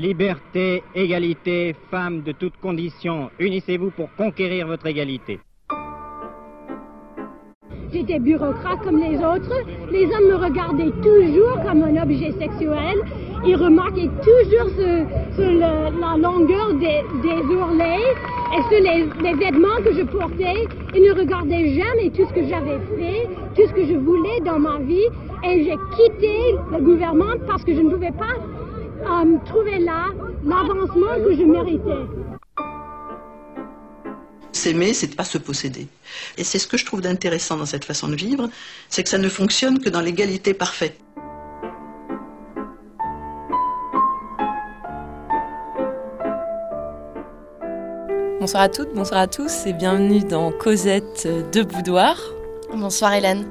Liberté, égalité, femmes de toutes conditions, unissez-vous pour conquérir votre égalité. J'étais bureaucrate comme les autres. Les hommes me regardaient toujours comme un objet sexuel. Ils remarquaient toujours la longueur des, ourlets et sur les, vêtements que je portais. Ils ne regardaient jamais tout ce que j'avais fait, tout ce que je voulais dans ma vie. Et j'ai quitté le gouvernement parce que je ne pouvais pas euh, trouver là l'avancement que je méritais. S'aimer, c'est de pas se posséder. Et c'est ce que je trouve d'intéressant dans cette façon de vivre, c'est que ça ne fonctionne que dans l'égalité parfaite. Bonsoir à toutes, bonsoir à tous et bienvenue dans Cosette de Boudoir. Bonsoir Hélène.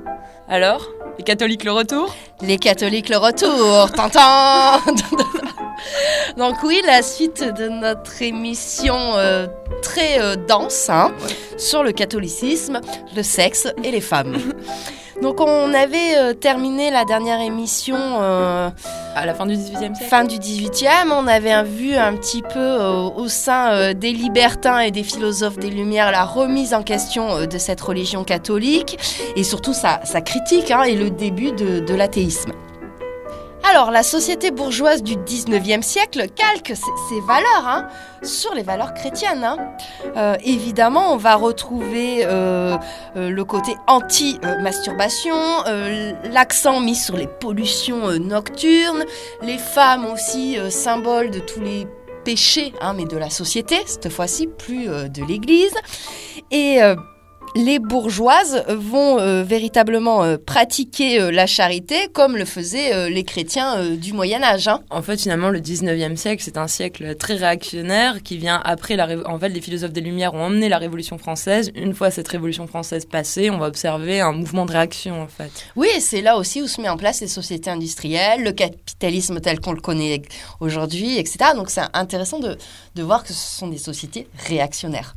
Alors, les catholiques le retour Les catholiques le retour. Tintin. Donc oui, la suite de notre émission euh, très euh, dense hein, sur le catholicisme, le sexe et les femmes. Donc on avait euh, terminé la dernière émission à la fin du 18e siècle. Fin du 18e, on avait vu un petit peu au sein des libertins et des philosophes des Lumières la remise en question de cette religion catholique et surtout sa, critique hein, et le début de l'athéisme. Alors, la société bourgeoise du 19e siècle calque ses, valeurs hein, sur les valeurs chrétiennes. Hein. Euh, évidemment, on va retrouver euh, euh, le côté anti-masturbation, l'accent mis sur les pollutions nocturnes, les femmes aussi, symboles de tous les péchés, hein, mais de la société, cette fois-ci, plus de l'Église. Et les bourgeoises vont euh, véritablement euh, pratiquer euh, la charité comme le faisaient les chrétiens du Moyen Âge. Hein. En fait, finalement, le 19e siècle, c'est un siècle très réactionnaire qui vient après la En fait, les philosophes des Lumières ont emmené la Révolution française. Une fois cette Révolution française passée, on va observer un mouvement de réaction, en fait. Oui, et c'est là aussi où se met en place les sociétés industrielles, le capitalisme tel qu'on le connaît aujourd'hui, etc. Donc, c'est intéressant de, de voir que ce sont des sociétés réactionnaires.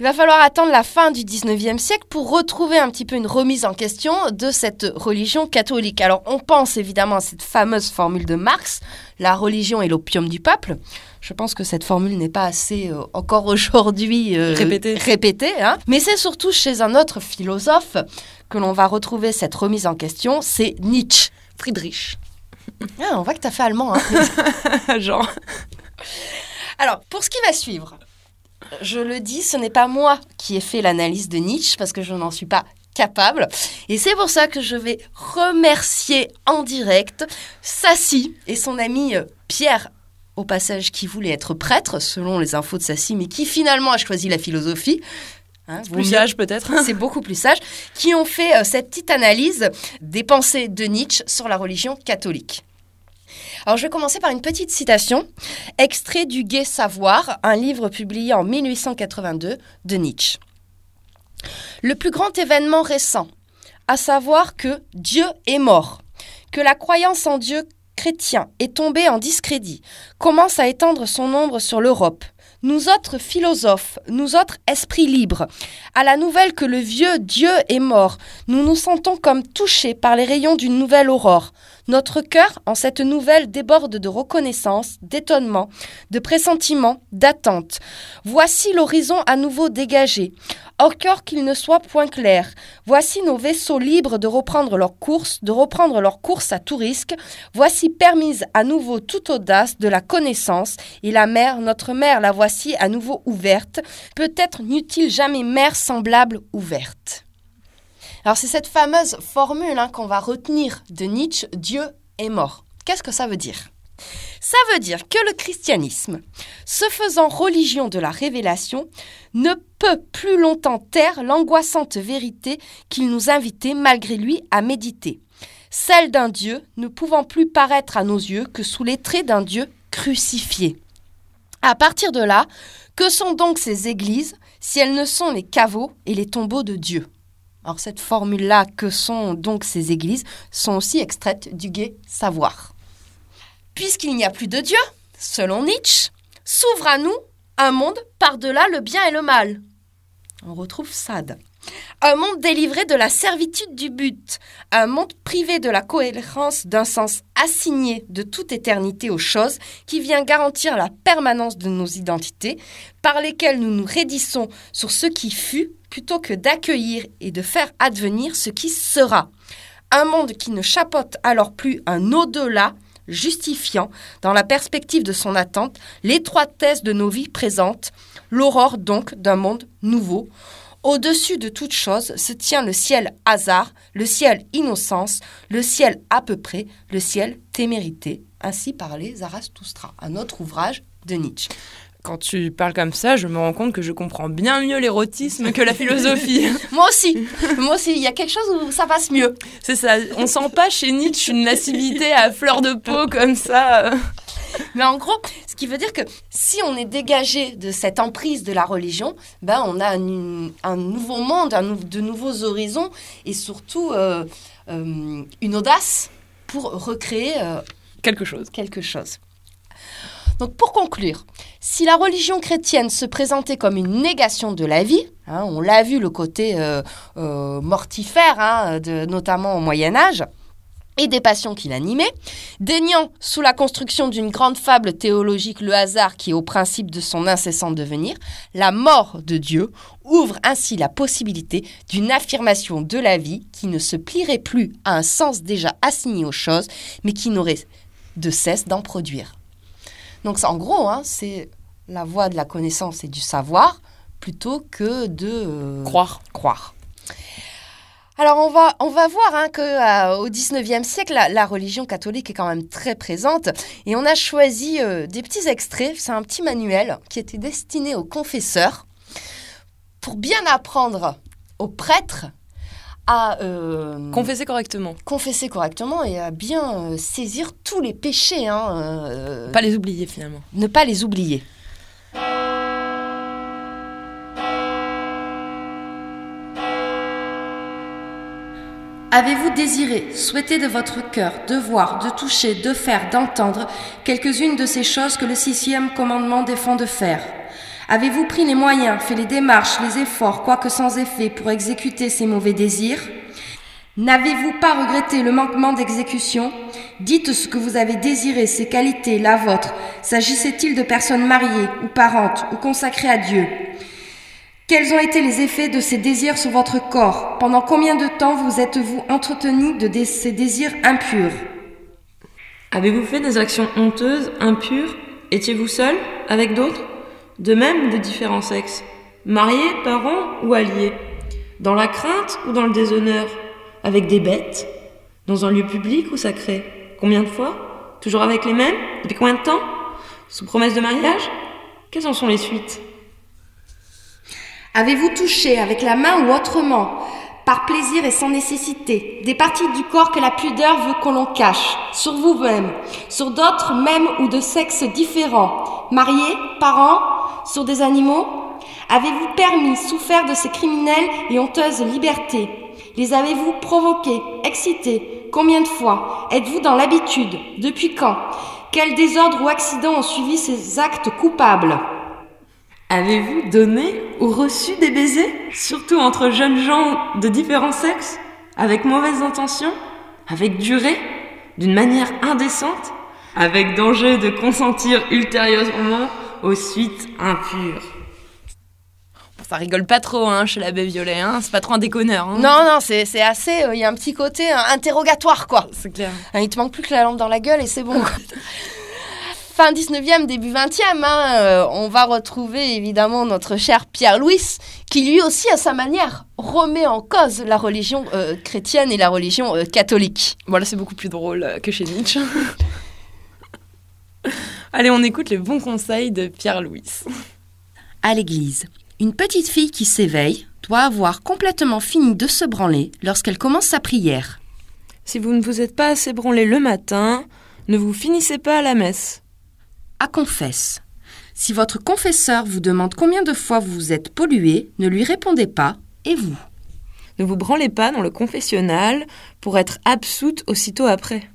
Il va falloir attendre la fin du 19e siècle pour retrouver un petit peu une remise en question de cette religion catholique. Alors on pense évidemment à cette fameuse formule de Marx, la religion est l'opium du peuple. Je pense que cette formule n'est pas assez euh, encore aujourd'hui euh, répétée. Hein. Mais c'est surtout chez un autre philosophe que l'on va retrouver cette remise en question, c'est Nietzsche. Friedrich. Ah, on voit que tu as fait allemand. Hein. Genre. Alors, pour ce qui va suivre, je le dis, ce n'est pas moi qui ai fait l'analyse de Nietzsche parce que je n'en suis pas capable. Et c'est pour ça que je vais remercier en direct Sassy et son ami euh, Pierre, au passage qui voulait être prêtre, selon les infos de Sassy, mais qui finalement a choisi la philosophie. Hein, plus sage peut-être. C'est beaucoup plus sage. Qui ont fait euh, cette petite analyse des pensées de Nietzsche sur la religion catholique. Alors je vais commencer par une petite citation, extrait du Gai Savoir, un livre publié en 1882 de Nietzsche. Le plus grand événement récent, à savoir que Dieu est mort, que la croyance en Dieu chrétien est tombée en discrédit, commence à étendre son ombre sur l'Europe. Nous autres philosophes, nous autres esprits libres, à la nouvelle que le vieux Dieu est mort, nous nous sentons comme touchés par les rayons d'une nouvelle aurore. Notre cœur, en cette nouvelle, déborde de reconnaissance, d'étonnement, de pressentiment, d'attente. Voici l'horizon à nouveau dégagé. Encore qu'il ne soit point clair, voici nos vaisseaux libres de reprendre leur course, de reprendre leur course à tout risque. Voici permise à nouveau toute audace de la connaissance, et la mer, notre mer, la voici à nouveau ouverte. Peut-être n'eut-il jamais mer semblable ouverte. Alors c'est cette fameuse formule hein, qu'on va retenir de Nietzsche, Dieu est mort. Qu'est-ce que ça veut dire? Ça veut dire que le christianisme, se faisant religion de la révélation, ne peut plus longtemps taire l'angoissante vérité qu'il nous invitait malgré lui à méditer, celle d'un Dieu ne pouvant plus paraître à nos yeux que sous les traits d'un Dieu crucifié. À partir de là, que sont donc ces églises si elles ne sont les caveaux et les tombeaux de Dieu? Alors cette formule-là, que sont donc ces églises, sont aussi extraites du gai savoir. Puisqu'il n'y a plus de Dieu, selon Nietzsche, s'ouvre à nous un monde par-delà le bien et le mal. On retrouve Sade. Un monde délivré de la servitude du but, un monde privé de la cohérence d'un sens assigné de toute éternité aux choses qui vient garantir la permanence de nos identités, par lesquelles nous nous raidissons sur ce qui fut plutôt que d'accueillir et de faire advenir ce qui sera. Un monde qui ne chapote alors plus un au-delà justifiant, dans la perspective de son attente, l'étroitesse de nos vies présentes, l'aurore donc d'un monde nouveau. Au-dessus de toute chose se tient le ciel hasard, le ciel innocence, le ciel à peu près, le ciel témérité. Ainsi parlait Zarathustra, un autre ouvrage de Nietzsche quand tu parles comme ça, je me rends compte que je comprends bien mieux l'érotisme que la philosophie. Moi aussi. Moi aussi, il y a quelque chose où ça passe mieux. C'est ça. On sent pas chez Nietzsche une lascivité à fleur de peau comme ça. Mais en gros, ce qui veut dire que si on est dégagé de cette emprise de la religion, ben on a un, nouveau monde, un, de nouveaux horizons et surtout euh, euh, une audace pour recréer euh, quelque chose. Quelque chose. Donc pour conclure, si la religion chrétienne se présentait comme une négation de la vie, hein, on l'a vu le côté euh, euh, mortifère, hein, notamment au Moyen Âge, et des passions qui l'animaient, déniant sous la construction d'une grande fable théologique le hasard qui est au principe de son incessant devenir, la mort de Dieu ouvre ainsi la possibilité d'une affirmation de la vie qui ne se plierait plus à un sens déjà assigné aux choses, mais qui n'aurait de cesse d'en produire. Donc en gros, hein, c'est la voie de la connaissance et du savoir plutôt que de euh, croire. croire. Alors on va, on va voir hein, qu'au XIXe siècle, la, religion catholique est quand même très présente et on a choisi euh, des petits extraits. C'est un petit manuel qui était destiné aux confesseurs pour bien apprendre aux prêtres à euh, confesser correctement. Confesser correctement et à bien euh, saisir tous les péchés. Hein, euh, pas les oublier finalement. Ne pas les oublier. Avez-vous désiré, souhaité de votre cœur, de voir, de toucher, de faire, d'entendre quelques-unes de ces choses que le sixième commandement défend de faire? Avez-vous pris les moyens, fait les démarches, les efforts, quoique sans effet, pour exécuter ces mauvais désirs N'avez-vous pas regretté le manquement d'exécution Dites ce que vous avez désiré, ces qualités, la vôtre. S'agissait-il de personnes mariées ou parentes ou consacrées à Dieu Quels ont été les effets de ces désirs sur votre corps Pendant combien de temps vous êtes-vous entretenu de ces désirs impurs Avez-vous fait des actions honteuses, impures? Étiez-vous seul Avec d'autres? De même de différents sexes, mariés, parents ou alliés, dans la crainte ou dans le déshonneur, avec des bêtes, dans un lieu public ou sacré. Combien de fois? Toujours avec les mêmes? Depuis combien de temps? Sous promesse de mariage? Quelles en sont les suites? Avez-vous touché avec la main ou autrement par plaisir et sans nécessité, des parties du corps que la pudeur veut qu'on l'on cache, sur vous-même, sur d'autres même ou de sexes différents, mariés, parents, sur des animaux? Avez-vous permis, souffert de ces criminelles et honteuses libertés? Les avez-vous provoqués, excités Combien de fois? Êtes-vous dans l'habitude? Depuis quand? Quels désordres ou accidents ont suivi ces actes coupables? Avez-vous donné ou reçu des baisers, surtout entre jeunes gens de différents sexes, avec mauvaises intentions, avec durée, d'une manière indécente, avec danger de consentir ultérieurement aux suites impures? Ça rigole pas trop hein, chez l'abbé Violet, hein. c'est pas trop un déconneur. Hein. Non, non, c'est assez. Euh, il y a un petit côté euh, interrogatoire, quoi. C'est clair. il te manque plus que la lampe dans la gueule et c'est bon. fin 19e, début 20e, hein, euh, on va retrouver évidemment notre cher Pierre-Louis, qui lui aussi, à sa manière, remet en cause la religion euh, chrétienne et la religion euh, catholique. Voilà, c'est beaucoup plus drôle que chez Nietzsche. Allez, on écoute les bons conseils de Pierre-Louis. À l'église, une petite fille qui s'éveille doit avoir complètement fini de se branler lorsqu'elle commence sa prière. Si vous ne vous êtes pas assez branlé le matin, ne vous finissez pas à la messe à confesse. Si votre confesseur vous demande combien de fois vous vous êtes pollué, ne lui répondez pas, et vous Ne vous branlez pas dans le confessionnal pour être absoute aussitôt après.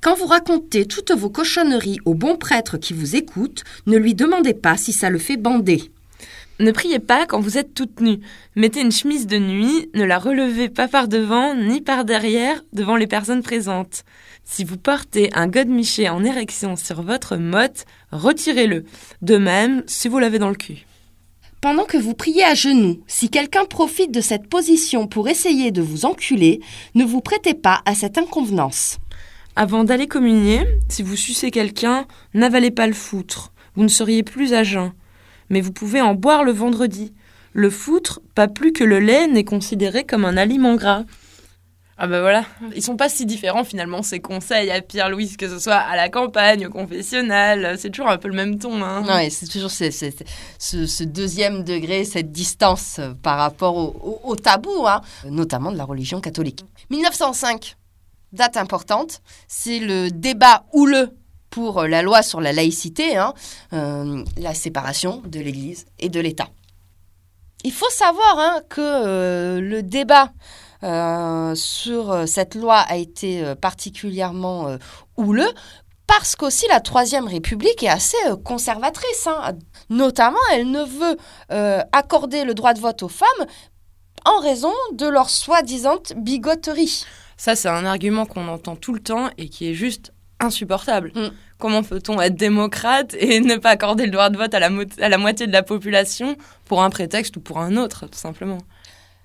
Quand vous racontez toutes vos cochonneries au bon prêtre qui vous écoute, ne lui demandez pas si ça le fait bander. Ne priez pas quand vous êtes toute nue. Mettez une chemise de nuit, ne la relevez pas par devant ni par derrière devant les personnes présentes. Si vous portez un godemiché en érection sur votre motte, retirez-le. De même, si vous l'avez dans le cul. Pendant que vous priez à genoux, si quelqu'un profite de cette position pour essayer de vous enculer, ne vous prêtez pas à cette inconvenance. Avant d'aller communier, si vous sucez quelqu'un, n'avalez pas le foutre. Vous ne seriez plus à jeun. Mais vous pouvez en boire le vendredi. Le foutre, pas plus que le lait, n'est considéré comme un aliment gras. Ah bah voilà, ils sont pas si différents finalement ces conseils à Pierre-Louis, que ce soit à la campagne, au confessionnal, c'est toujours un peu le même ton. Hein. Ouais, c'est toujours ce, ce, ce- ce deuxième degré, cette distance euh, par rapport au, au- au tabou, hein, notamment de la religion catholique. 1905, date importante, c'est le débat houleux pour euh, la loi sur la laïcité, hein, euh, la séparation de l'Église et de l'État. Il faut savoir hein, que euh, le débat sur cette loi a été particulièrement houleux parce qu'aussi la Troisième République est assez conservatrice. hein. Notamment, elle ne veut accorder le droit de vote aux femmes en raison de leur soi-disant bigoterie. Ça, c'est un argument qu'on entend tout le temps et qui est juste insupportable. Mm. Comment peut-on être démocrate et ne pas accorder le droit de vote à la, mo- à la moitié de la population pour un prétexte ou pour un autre, tout simplement?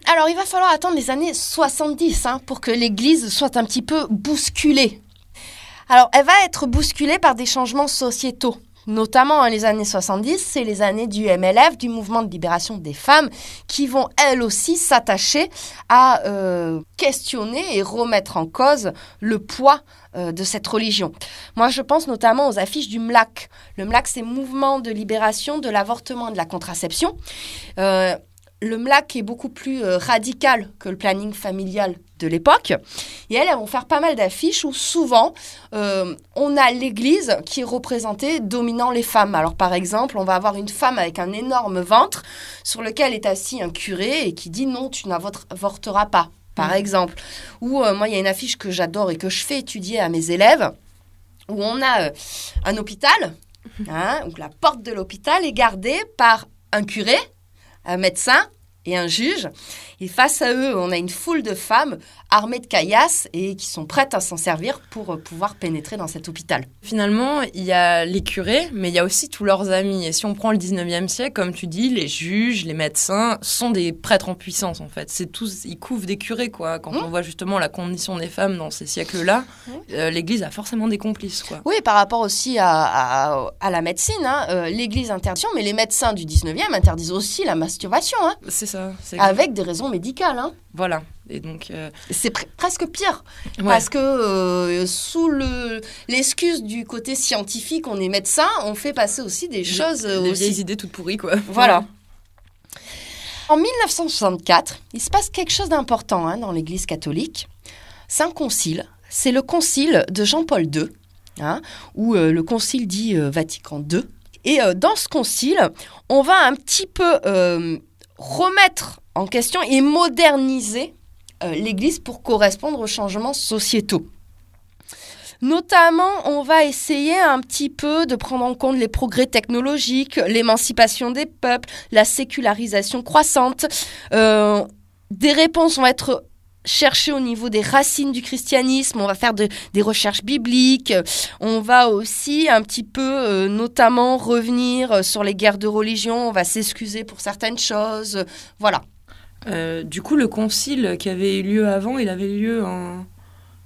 Alors, il va falloir attendre les années 70 hein, pour que l'Église soit un petit peu bousculée. Alors, elle va être bousculée par des changements sociétaux. Notamment hein, les années 70, c'est les années du MLF, du mouvement de libération des femmes, qui vont elles aussi s'attacher à euh, questionner et remettre en cause le poids euh, de cette religion. Moi, je pense notamment aux affiches du MLAC. Le MLAC, c'est Mouvement de libération de l'avortement et de la contraception. Euh, le MLAC est beaucoup plus euh, radical que le planning familial de l'époque. Et elles, elles vont faire pas mal d'affiches où souvent euh, on a l'église qui est représentée dominant les femmes. Alors par exemple, on va avoir une femme avec un énorme ventre sur lequel est assis un curé et qui dit non, tu n'avorteras pas, par exemple. Ou euh, moi, il y a une affiche que j'adore et que je fais étudier à mes élèves où on a un hôpital, hein, où la porte de l'hôpital est gardée par un curé, un médecin et un juge. Et face à eux, on a une foule de femmes armées de caillasses et qui sont prêtes à s'en servir pour euh, pouvoir pénétrer dans cet hôpital. Finalement, il y a les curés, mais il y a aussi tous leurs amis. Et si on prend le 19e siècle, comme tu dis, les juges, les médecins sont des prêtres en puissance, en fait. C'est tous, ils couvrent des curés, quoi. Quand Mmh. on voit justement la condition des femmes dans ces siècles-là, euh, l'Église a forcément des complices, quoi. Oui, par rapport aussi à, à- à la médecine, hein, euh, l'Église interdit, mais les médecins du 19e interdisent aussi la masturbation, hein, C'est ça. avec des raisons médicales. hein. Voilà. Et donc, euh, C'est pre- presque pire, ouais. parce que euh, sous le- l'excuse du côté scientifique, on est médecin, on fait passer aussi des choses euh, des aussi vieilles idées toutes pourries, quoi. Voilà. En 1964, il se passe quelque chose d'important hein, dans l'Église catholique. C'est un concile. C'est le concile de Jean-Paul II, hein, ou euh, le concile dit Vatican II. Et dans ce concile, on va un petit peu remettre en question et moderniser l'Église pour correspondre aux changements sociétaux. Notamment, on va essayer un petit peu de prendre en compte les progrès technologiques, l'émancipation des peuples, la sécularisation croissante. Euh, des réponses vont être cherchées au niveau des racines du christianisme, on va faire de- des recherches bibliques, on va aussi un petit peu euh, notamment revenir euh, sur les guerres de religion, on va s'excuser pour certaines choses, voilà. Euh, du coup, le concile qui avait eu lieu avant, il avait lieu en.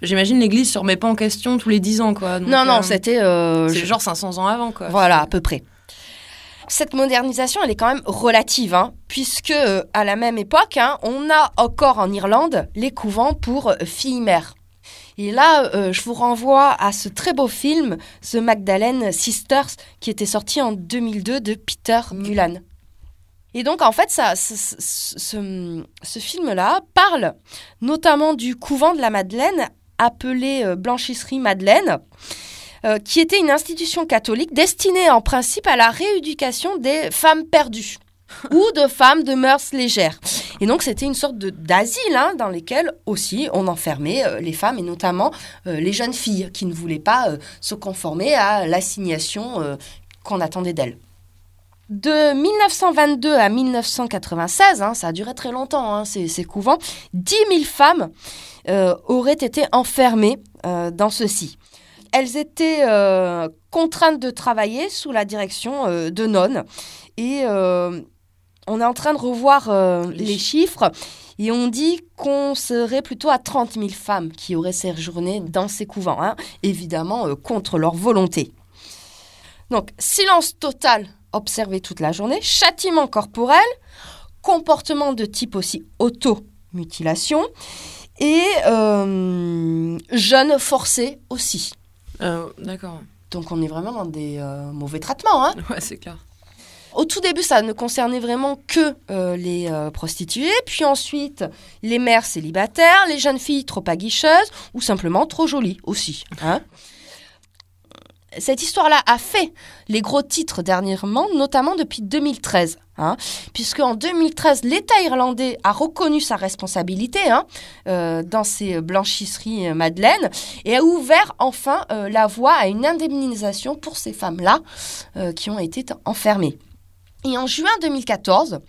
J'imagine l'Église se remet pas en question tous les 10 ans, quoi. Donc, non, non, euh, c'était... euh, C'est je- genre 500 ans avant, quoi. Voilà, à peu près. Cette modernisation, elle est quand même relative, hein, puisque euh, à la même époque, hein, on a encore en Irlande les couvents pour filles-mères. Et là, euh, je vous renvoie à ce très beau film, The Magdalene Sisters, qui était sorti en 2002 de Peter Gulan. Et donc, en fait, ça, ce, ce- ce- ce film-là parle notamment du couvent de la Madeleine, appelé euh, Blanchisserie Madeleine, euh, qui était une institution catholique destinée en principe à la rééducation des femmes perdues ou de femmes de mœurs légères. Et donc c'était une sorte d'asile hein, dans lequel aussi on enfermait euh, les femmes et notamment les jeunes filles qui ne voulaient pas se conformer à l'assignation qu'on attendait d'elles. De 1922 à 1996, hein, ça a duré très longtemps, hein, ces, ces, couvents, 10 000 femmes euh, auraient été enfermées euh, dans ceci. Elles étaient euh, contraintes de travailler sous la direction de nonnes. Et on est en train de revoir les, les chiffres. Et on dit qu'on serait plutôt à 30 000 femmes qui auraient séjourné dans ces couvents, hein, évidemment contre leur volonté. Donc, silence total observé toute la journée, châtiment corporel, comportement de type aussi auto-mutilation et euh, jeûne forcé aussi. Euh, D'accord. Donc on est vraiment dans des euh, mauvais traitements. Hein ouais, c'est clair. Au tout début, ça ne concernait vraiment que euh, les euh, prostituées, puis ensuite les mères célibataires, les jeunes filles trop aguicheuses ou simplement trop jolies aussi. Hein cette histoire-là a fait les gros titres dernièrement, notamment depuis 2013. Hein, puisque en 2013, l'État irlandais a reconnu sa responsabilité hein, euh, dans ces blanchisseries euh, Madeleine et a ouvert enfin euh, la voie à une indemnisation pour ces femmes-là qui ont été enfermées. Et en juin 2014,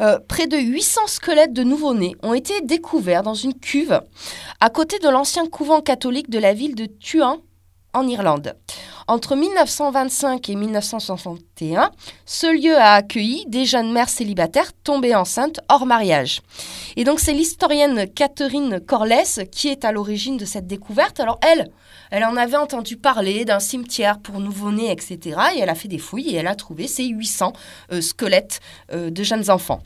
euh, près de 800 squelettes de nouveau-nés ont été découverts dans une cuve à côté de l'ancien couvent catholique de la ville de Tuam en Irlande. Entre 1925 et 1961, ce lieu a accueilli des jeunes mères célibataires tombées enceintes hors mariage. Et donc c'est l'historienne Catherine Corless qui est à l'origine de cette découverte. Alors elle, elle en avait entendu parler d'un cimetière pour nouveau-nés, etc. Et elle a fait des fouilles et elle a trouvé ces 800 euh, squelettes euh, de jeunes enfants.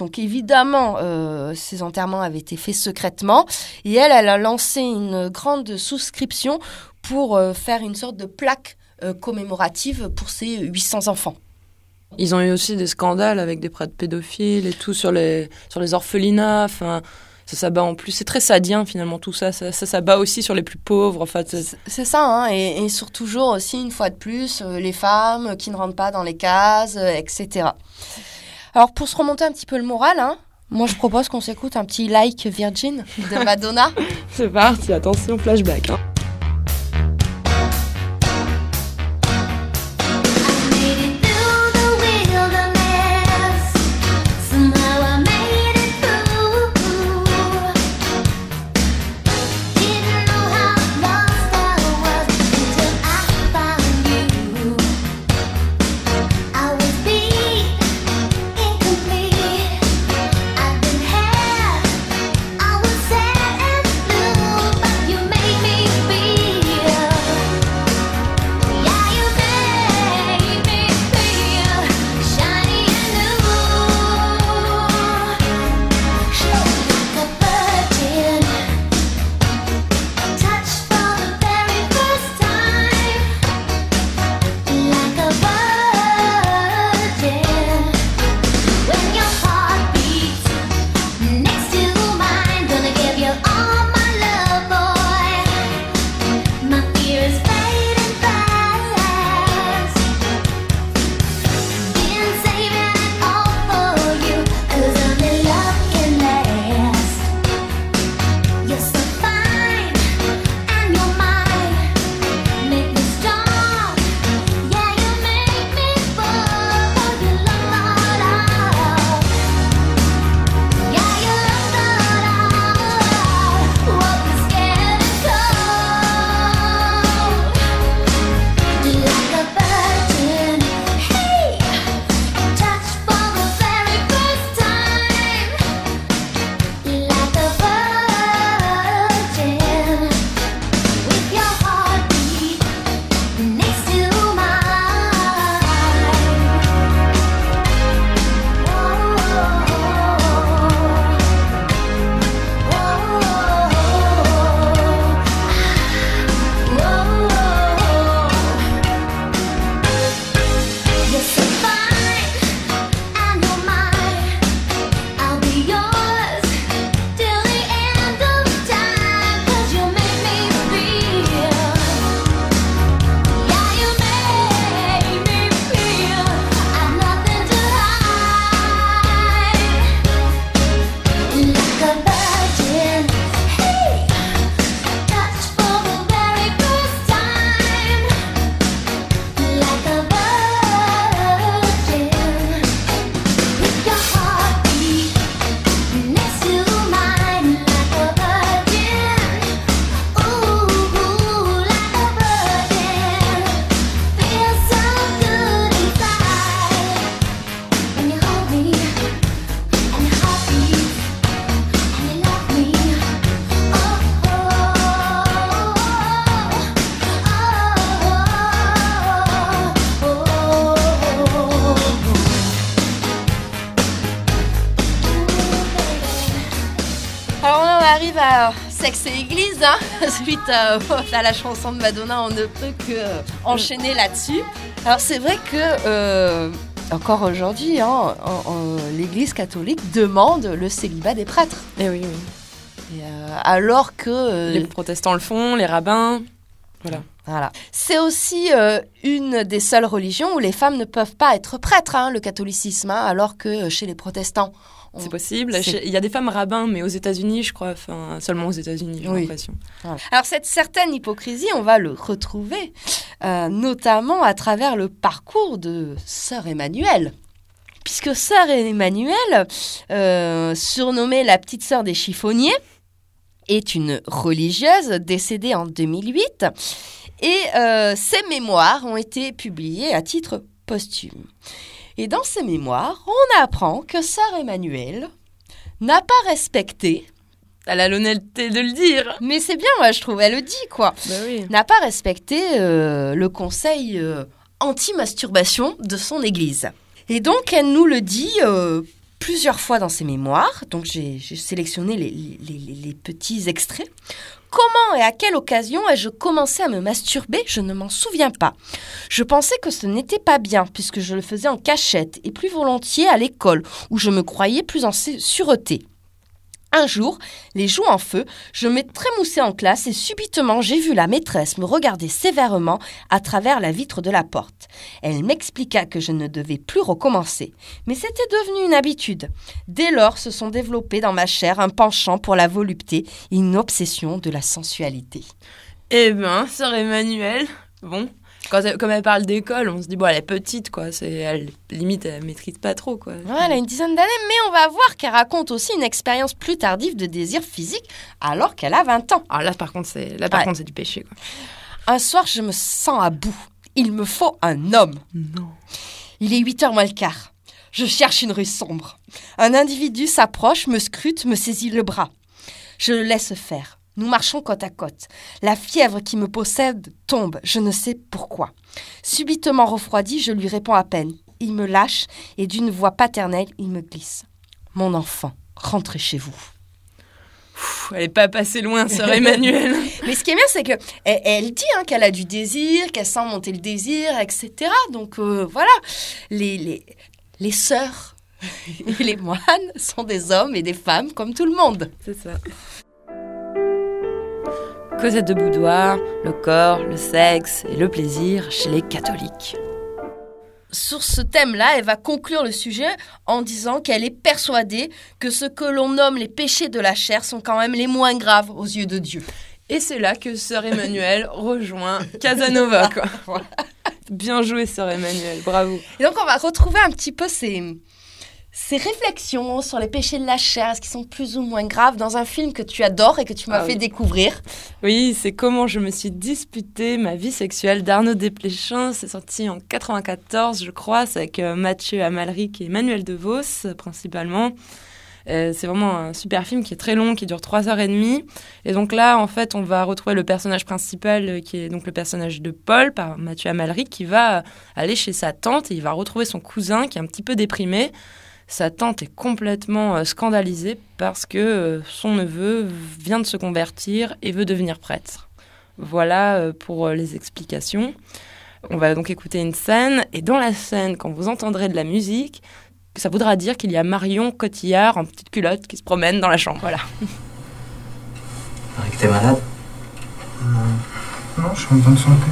Donc évidemment, euh, ces enterrements avaient été faits secrètement. Et elle, elle a lancé une grande souscription pour euh, faire une sorte de plaque euh, commémorative pour ces 800 enfants. Ils ont eu aussi des scandales avec des prêtres pédophiles et tout sur les, sur les orphelinats. Enfin, ça s'abat en plus. C'est très sadien finalement tout ça. Ça, ça s'abat aussi sur les plus pauvres. En fait, c'est ça. Hein, et, et, sur toujours aussi, une fois de plus, euh, les femmes qui ne rentrent pas dans les cases, etc. Alors pour se remonter un petit peu le moral, hein, moi je propose qu'on s'écoute un petit Like Virgin de Madonna. c'est parti, attention, flashback. Hein. À, à, la chanson de Madonna, on ne peut que enchaîner là-dessus. Alors c'est vrai que euh, encore aujourd'hui, hein, l'Église catholique demande le célibat des prêtres. Et eh oui, oui. Euh, alors que euh, les protestants le font, les rabbins, voilà. Voilà. C'est aussi une des seules religions où les femmes ne peuvent pas être prêtres, hein, le catholicisme, hein, alors que chez les protestants, c'est possible. Il y a des femmes rabbins, mais aux États-Unis, je crois, enfin, seulement aux États-Unis, j'ai l'impression. Alors, cette certaine hypocrisie, on va le retrouver, euh, notamment à travers le parcours de Sœur Emmanuelle. Puisque Sœur Emmanuelle, euh, surnommée la petite sœur des chiffonniers, est une religieuse décédée en 2008 et euh, ses mémoires ont été publiées à titre posthume. Et dans ses mémoires, on apprend que Sœur Emmanuel n'a pas respecté. Elle a l'honnêteté de le dire. Mais c'est bien, moi, je trouve. Elle le dit, quoi. Bah oui. N'a pas respecté euh, le conseil euh, anti-masturbation de son église. Et donc, elle nous le dit euh, plusieurs fois dans ses mémoires. Donc, j'ai sélectionné les, petits extraits. Comment et à quelle occasion ai-je commencé à me masturber? Je ne m'en souviens pas. Je pensais que ce n'était pas bien, puisque je le faisais en cachette, et plus volontiers à l'école, où je me croyais plus en sûreté. Un jour, les joues en feu, je me trémoussais en classe et subitement j'ai vu la maîtresse me regarder sévèrement à travers la vitre de la porte. Elle m'expliqua que je ne devais plus recommencer. Mais c'était devenu une habitude. Dès lors se sont développés dans ma chair un penchant pour la volupté une obsession de la sensualité. Eh ben, sœur Emmanuel, bon, quand comme elle parle d'école, on se dit, bon, elle est petite, quoi. C'est, elle, limite, elle maîtrise pas trop, quoi. elle a une dizaine d'années, mais on va voir qu'elle raconte aussi une expérience plus tardive de désir physique alors qu'elle a 20 ans. Ah, là, par contre, c'est, là, par contre, c'est du péché, quoi. Un soir, je me sens à bout. Il me faut un homme. Non. Il est 8 heures moins le quart. Je cherche une rue sombre. Un individu s'approche, me scrute, me saisit le bras. Je le laisse faire. Nous marchons côte à côte. La fièvre qui me possède tombe, je ne sais pourquoi. Subitement refroidi, je lui réponds à peine. Il me lâche et d'une voix paternelle, il me glisse. Mon enfant, rentrez chez vous. elle n'est pas passée loin, sœur Emmanuel. Mais ce qui est bien, c'est que elle, dit hein, qu'elle a du désir, qu'elle sent monter le désir, etc. Donc euh, voilà, les, les, les sœurs et les moines sont des hommes et des femmes comme tout le monde. C'est ça. Cosette de Boudoir, le corps, le sexe et le plaisir chez les catholiques. Sur ce thème-là, elle va conclure le sujet en disant qu'elle est persuadée que ce que l'on nomme les péchés de la chair sont quand même les moins graves aux yeux de Dieu. Et c'est là que sœur Emmanuel rejoint Casanova. Bien joué, sœur Emmanuel, bravo. Et donc on va retrouver un petit peu ces, ces réflexions sur les péchés de la chair, est-ce qu'ils sont plus ou moins graves dans un film que tu adores et que tu m'as ah fait découvrir? Oui, c'est Comment je me suis disputé ma vie sexuelle d'Arnaud Desplechin. C'est sorti en 94, je crois. C'est avec euh, Mathieu Amalric et Emmanuel DeVos, principalement. Euh, c'est vraiment un super film qui est très long, qui dure 3 heures et demie. Et donc là, en fait, on va retrouver le personnage principal, euh, qui est donc le personnage de Paul, par Mathieu Amalric, qui va aller chez sa tante et il va retrouver son cousin qui est un petit peu déprimé sa tante est complètement euh, scandalisée parce que euh, son neveu vient de se convertir et veut devenir prêtre. Voilà euh, pour les explications. On va donc écouter une scène et dans la scène, quand vous entendrez de la musique, ça voudra dire qu'il y a Marion Cotillard en petite culotte qui se promène dans la chambre. Voilà. que t'es malade? Non. Non, je suis en bonne santé.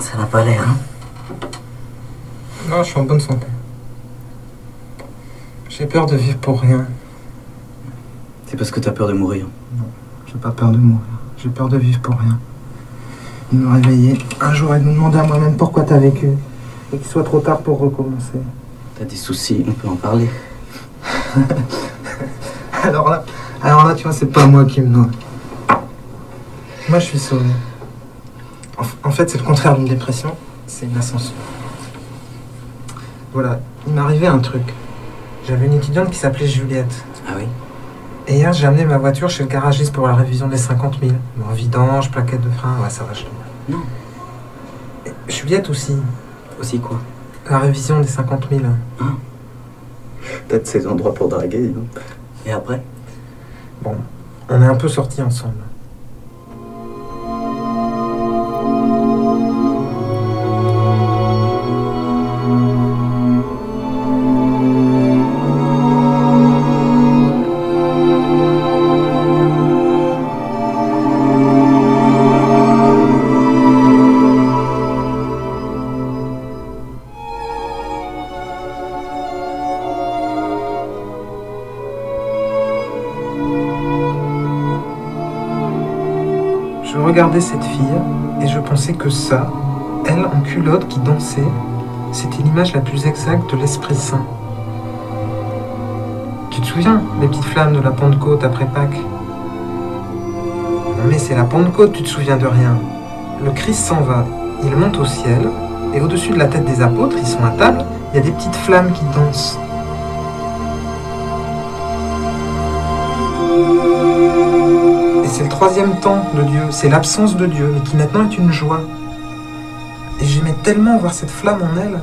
Ça n'a pas l'air, hein? Non, je suis en bonne santé. J'ai peur de vivre pour rien. C'est parce que t'as peur de mourir. Non, j'ai pas peur de mourir. J'ai peur de vivre pour rien. De me réveiller un jour et de me demander à moi-même pourquoi t'as vécu. Et qu'il soit trop tard pour recommencer. T'as des soucis, on peut en parler. alors là, alors là, tu vois, c'est pas moi qui me noie. Moi, je suis sauvé. En, fait, c'est le contraire d'une dépression. C'est une ascension. Voilà, il m'est arrivé un truc. J'avais une étudiante qui s'appelait Juliette. Ah oui Et hier, j'ai amené ma voiture chez le garagiste pour la révision des 50 000. Bon, vidange, plaquette de frein, ouais, ça va, je Non. Juliette aussi. Aussi quoi? La révision des 50 000. Hein Peut-être ces endroits pour draguer, non? Et après? Bon, on est un peu sortis ensemble. Je regardais cette fille et je pensais que ça, elle en culotte qui dansait, c'était l'image la plus exacte de l'Esprit Saint. Tu te souviens des petites flammes de la Pentecôte après Pâques? Mais c'est la Pentecôte, tu te souviens de rien. Le Christ s'en va, il monte au ciel, et au-dessus de la tête des apôtres, ils sont à table, il y a des petites flammes qui dansent. C'est le troisième temps de Dieu, c'est l'absence de Dieu, mais qui maintenant est une joie. Et j'aimais tellement voir cette flamme en elle.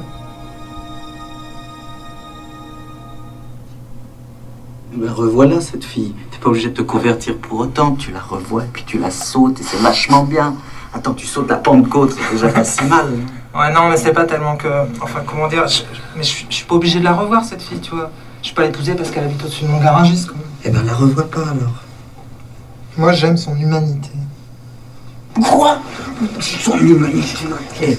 Ben revoilà cette fille. T'es pas obligé de te convertir pour autant. Tu la revois et puis tu la sautes et c'est vachement bien. Attends, tu sautes la Pentecôte, c'est déjà pas si mal. Ouais, non, mais c'est pas tellement que. Enfin, comment dire je- Mais je, je suis pas obligé de la revoir, cette fille, tu vois. Je suis pas l'épouser parce qu'elle habite au-dessus de mon garagiste, quand même. Eh ben la revois pas alors. Moi, j'aime son humanité. Quoi Son humanité. Eh,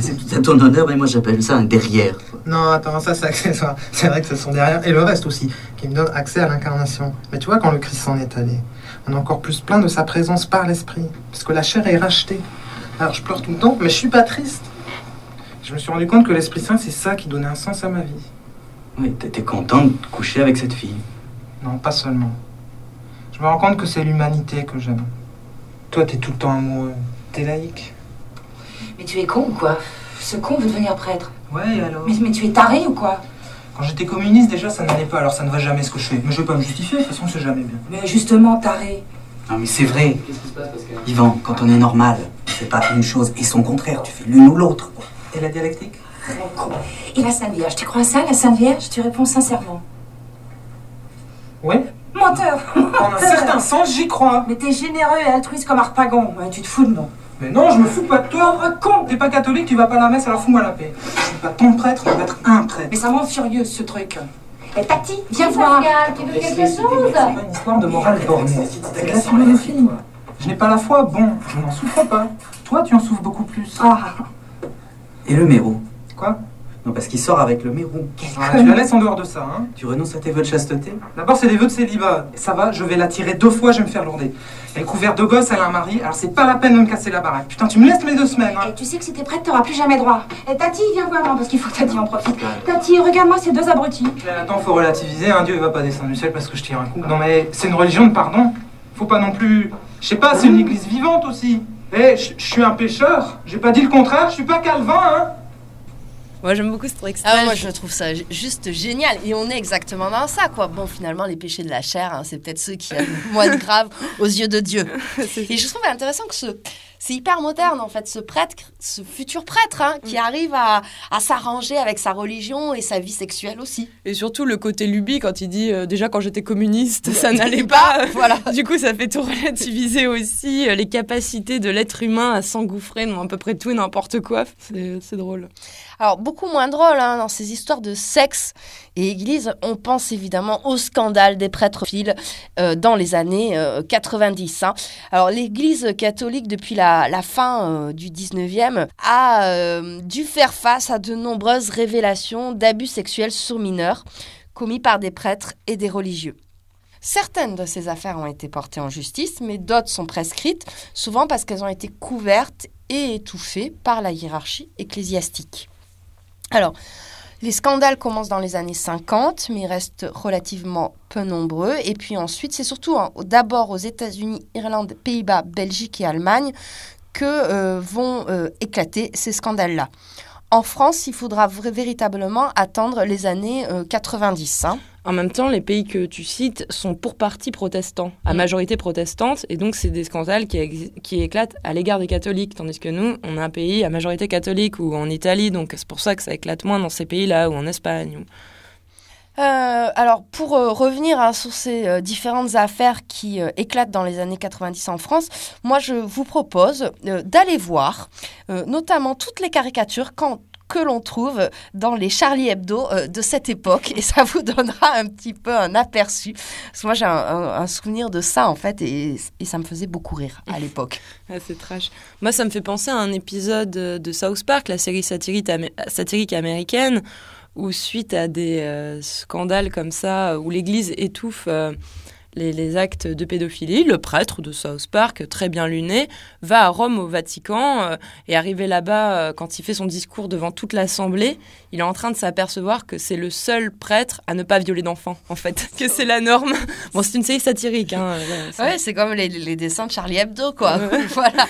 C'est tout à ton honneur, mais moi j'appelle ça un derrière. Non, attends, ça c'est accessoire. C'est vrai que ce sont derrière. Et le reste aussi, qui me donne accès à l'incarnation. Mais tu vois, quand le Christ s'en est allé, on est encore plus plein de sa présence par l'esprit. Parce que la chair est rachetée. Alors je pleure tout le temps, mais je suis pas triste. Je me suis rendu compte que l'Esprit Saint, c'est ça qui donnait un sens à ma vie. Oui, t'étais content de coucher avec cette fille. Non, pas seulement. Je me rends compte que c'est l'humanité que j'aime. Toi, t'es tout le temps amoureux. T'es laïque. Mais tu es con ou quoi Ce con veut devenir prêtre. Ouais, alors Mais, mais tu es taré ou quoi Quand j'étais communiste, déjà, ça n'allait pas, alors ça ne va jamais ce que je fais. Mais je vais pas me justifier, de toute façon, c'est jamais bien. Mais justement, taré. Non mais c'est vrai. Yvan, quand on est normal, tu fais pas une chose et son contraire, tu fais l'une ou l'autre. quoi. Et la dialectique Et la Sainte Vierge, tu crois à ça, la Sainte Vierge? Tu réponds sincèrement. Ouais. Menteur En un certain sens, j'y crois. Mais t'es généreux et altruiste comme Harpagon. Ouais, tu te fous de moi. Mais non, je me fous pas de toi. Pauvre con T'es pas catholique, tu vas pas à la messe, alors fous-moi la paix. Je suis pas ton prêtre, je vais être un prêtre. Mais ça me rend furieuse, ce truc. Et Tati, viens voir. tu veux quelque chose C'est pas une histoire de morale bornée. C'est de la. Je n'ai pas la foi, bon, je n'en souffre pas. Toi, tu en souffres beaucoup plus. Ah, Et le mérou? Quoi? Non, parce qu'il sort avec le mérou. Ah, Tu la laisses en dehors de ça, hein Tu renonces à tes vœux de chasteté D'abord, c'est des vœux de célibat. Ça va, je vais la tirer deux fois, je vais me faire lourder. Elle est couverte de gosses, elle a un mari, alors c'est pas la peine de me casser la baraque. Putain, tu me laisses mes deux semaines, hein et tu sais que si t'es prête, t'auras plus jamais droit. Et Tati, viens voir, non, parce qu'il faut que Tati en profite. Tati, regarde-moi ces deux abrutis. Mais Attends, faut relativiser, un Dieu il va pas descendre du ciel parce que je tire un coup. Non mais c'est une religion de pardon. Faut pas non plus. Je sais pas, c'est une église vivante aussi. Eh, je je suis un pécheur. J'ai pas dit le contraire, je suis pas Calvin, hein. Moi, j'aime beaucoup cet extrait. Ah, moi, je trouve ça ju- juste génial. Et on est exactement dans ça, quoi. Bon, finalement, les péchés de la chair, hein, c'est peut-être ceux qui sont moins graves aux yeux de Dieu. Et je trouve intéressant que ce. C'est hyper moderne, en fait, ce prêtre, ce futur prêtre, hein, qui arrive à, à s'arranger avec sa religion et sa vie sexuelle aussi. Et surtout le côté lubie quand il dit euh, déjà quand j'étais communiste, ça n'allait pas. Voilà. Du coup, ça fait tout relativiser aussi euh, les capacités de l'être humain à s'engouffrer dans à peu près tout et n'importe quoi. C'est drôle. Alors, beaucoup moins drôle hein, dans ces histoires de sexe et église. On pense évidemment au scandale des prêtres philes euh, dans les années euh, 90. hein. Alors, l'église catholique, depuis la, la fin euh, du 19e, a euh, dû faire face à de nombreuses révélations d'abus sexuels sur mineurs commis par des prêtres et des religieux. Certaines de ces affaires ont été portées en justice, mais d'autres sont prescrites, souvent parce qu'elles ont été couvertes et étouffées par la hiérarchie ecclésiastique. Alors, les scandales commencent dans les années 50, mais restent relativement peu nombreux. Et puis ensuite, c'est surtout hein, d'abord aux États-Unis, Irlande, Pays-Bas, Belgique et Allemagne que euh, vont euh, éclater ces scandales-là. En France, il faudra véritablement attendre les années euh, 90. hein. En même temps, les pays que tu cites sont pour partie protestants, à Mm. majorité protestante, et donc c'est des scandales qui, éclatent à l'égard des catholiques, tandis que nous, on a un pays à majorité catholique ou en Italie, donc c'est pour ça que ça éclate moins dans ces pays-là ou en Espagne. ou- Euh, alors, pour euh, revenir hein, sur ces euh, différentes affaires qui éclatent dans les années 90 en France, moi, je vous propose d'aller voir notamment toutes les caricatures quand- que l'on trouve dans les Charlie Hebdo euh, de cette époque et ça vous donnera un petit peu un aperçu. Parce que moi, j'ai un, un- un souvenir de ça, en fait, et, et ça me faisait beaucoup rire à l'époque. Ah, c'est trash. Moi, ça me fait penser à un épisode euh, de South Park, la série satirique, amé- satirique américaine, où suite à des euh, scandales comme ça, où l'Église étouffe euh, les, les actes de pédophilie, le prêtre de South Park, très bien luné, va à Rome au Vatican euh, et arrivé là-bas, euh, quand il fait son discours devant toute l'Assemblée, il est en train de s'apercevoir que c'est le seul prêtre à ne pas violer d'enfants, en fait, que c'est la norme. Bon, c'est une série satirique. Hein, c'est- Ouais, c'est comme les, les dessins de Charlie Hebdo, quoi. voilà.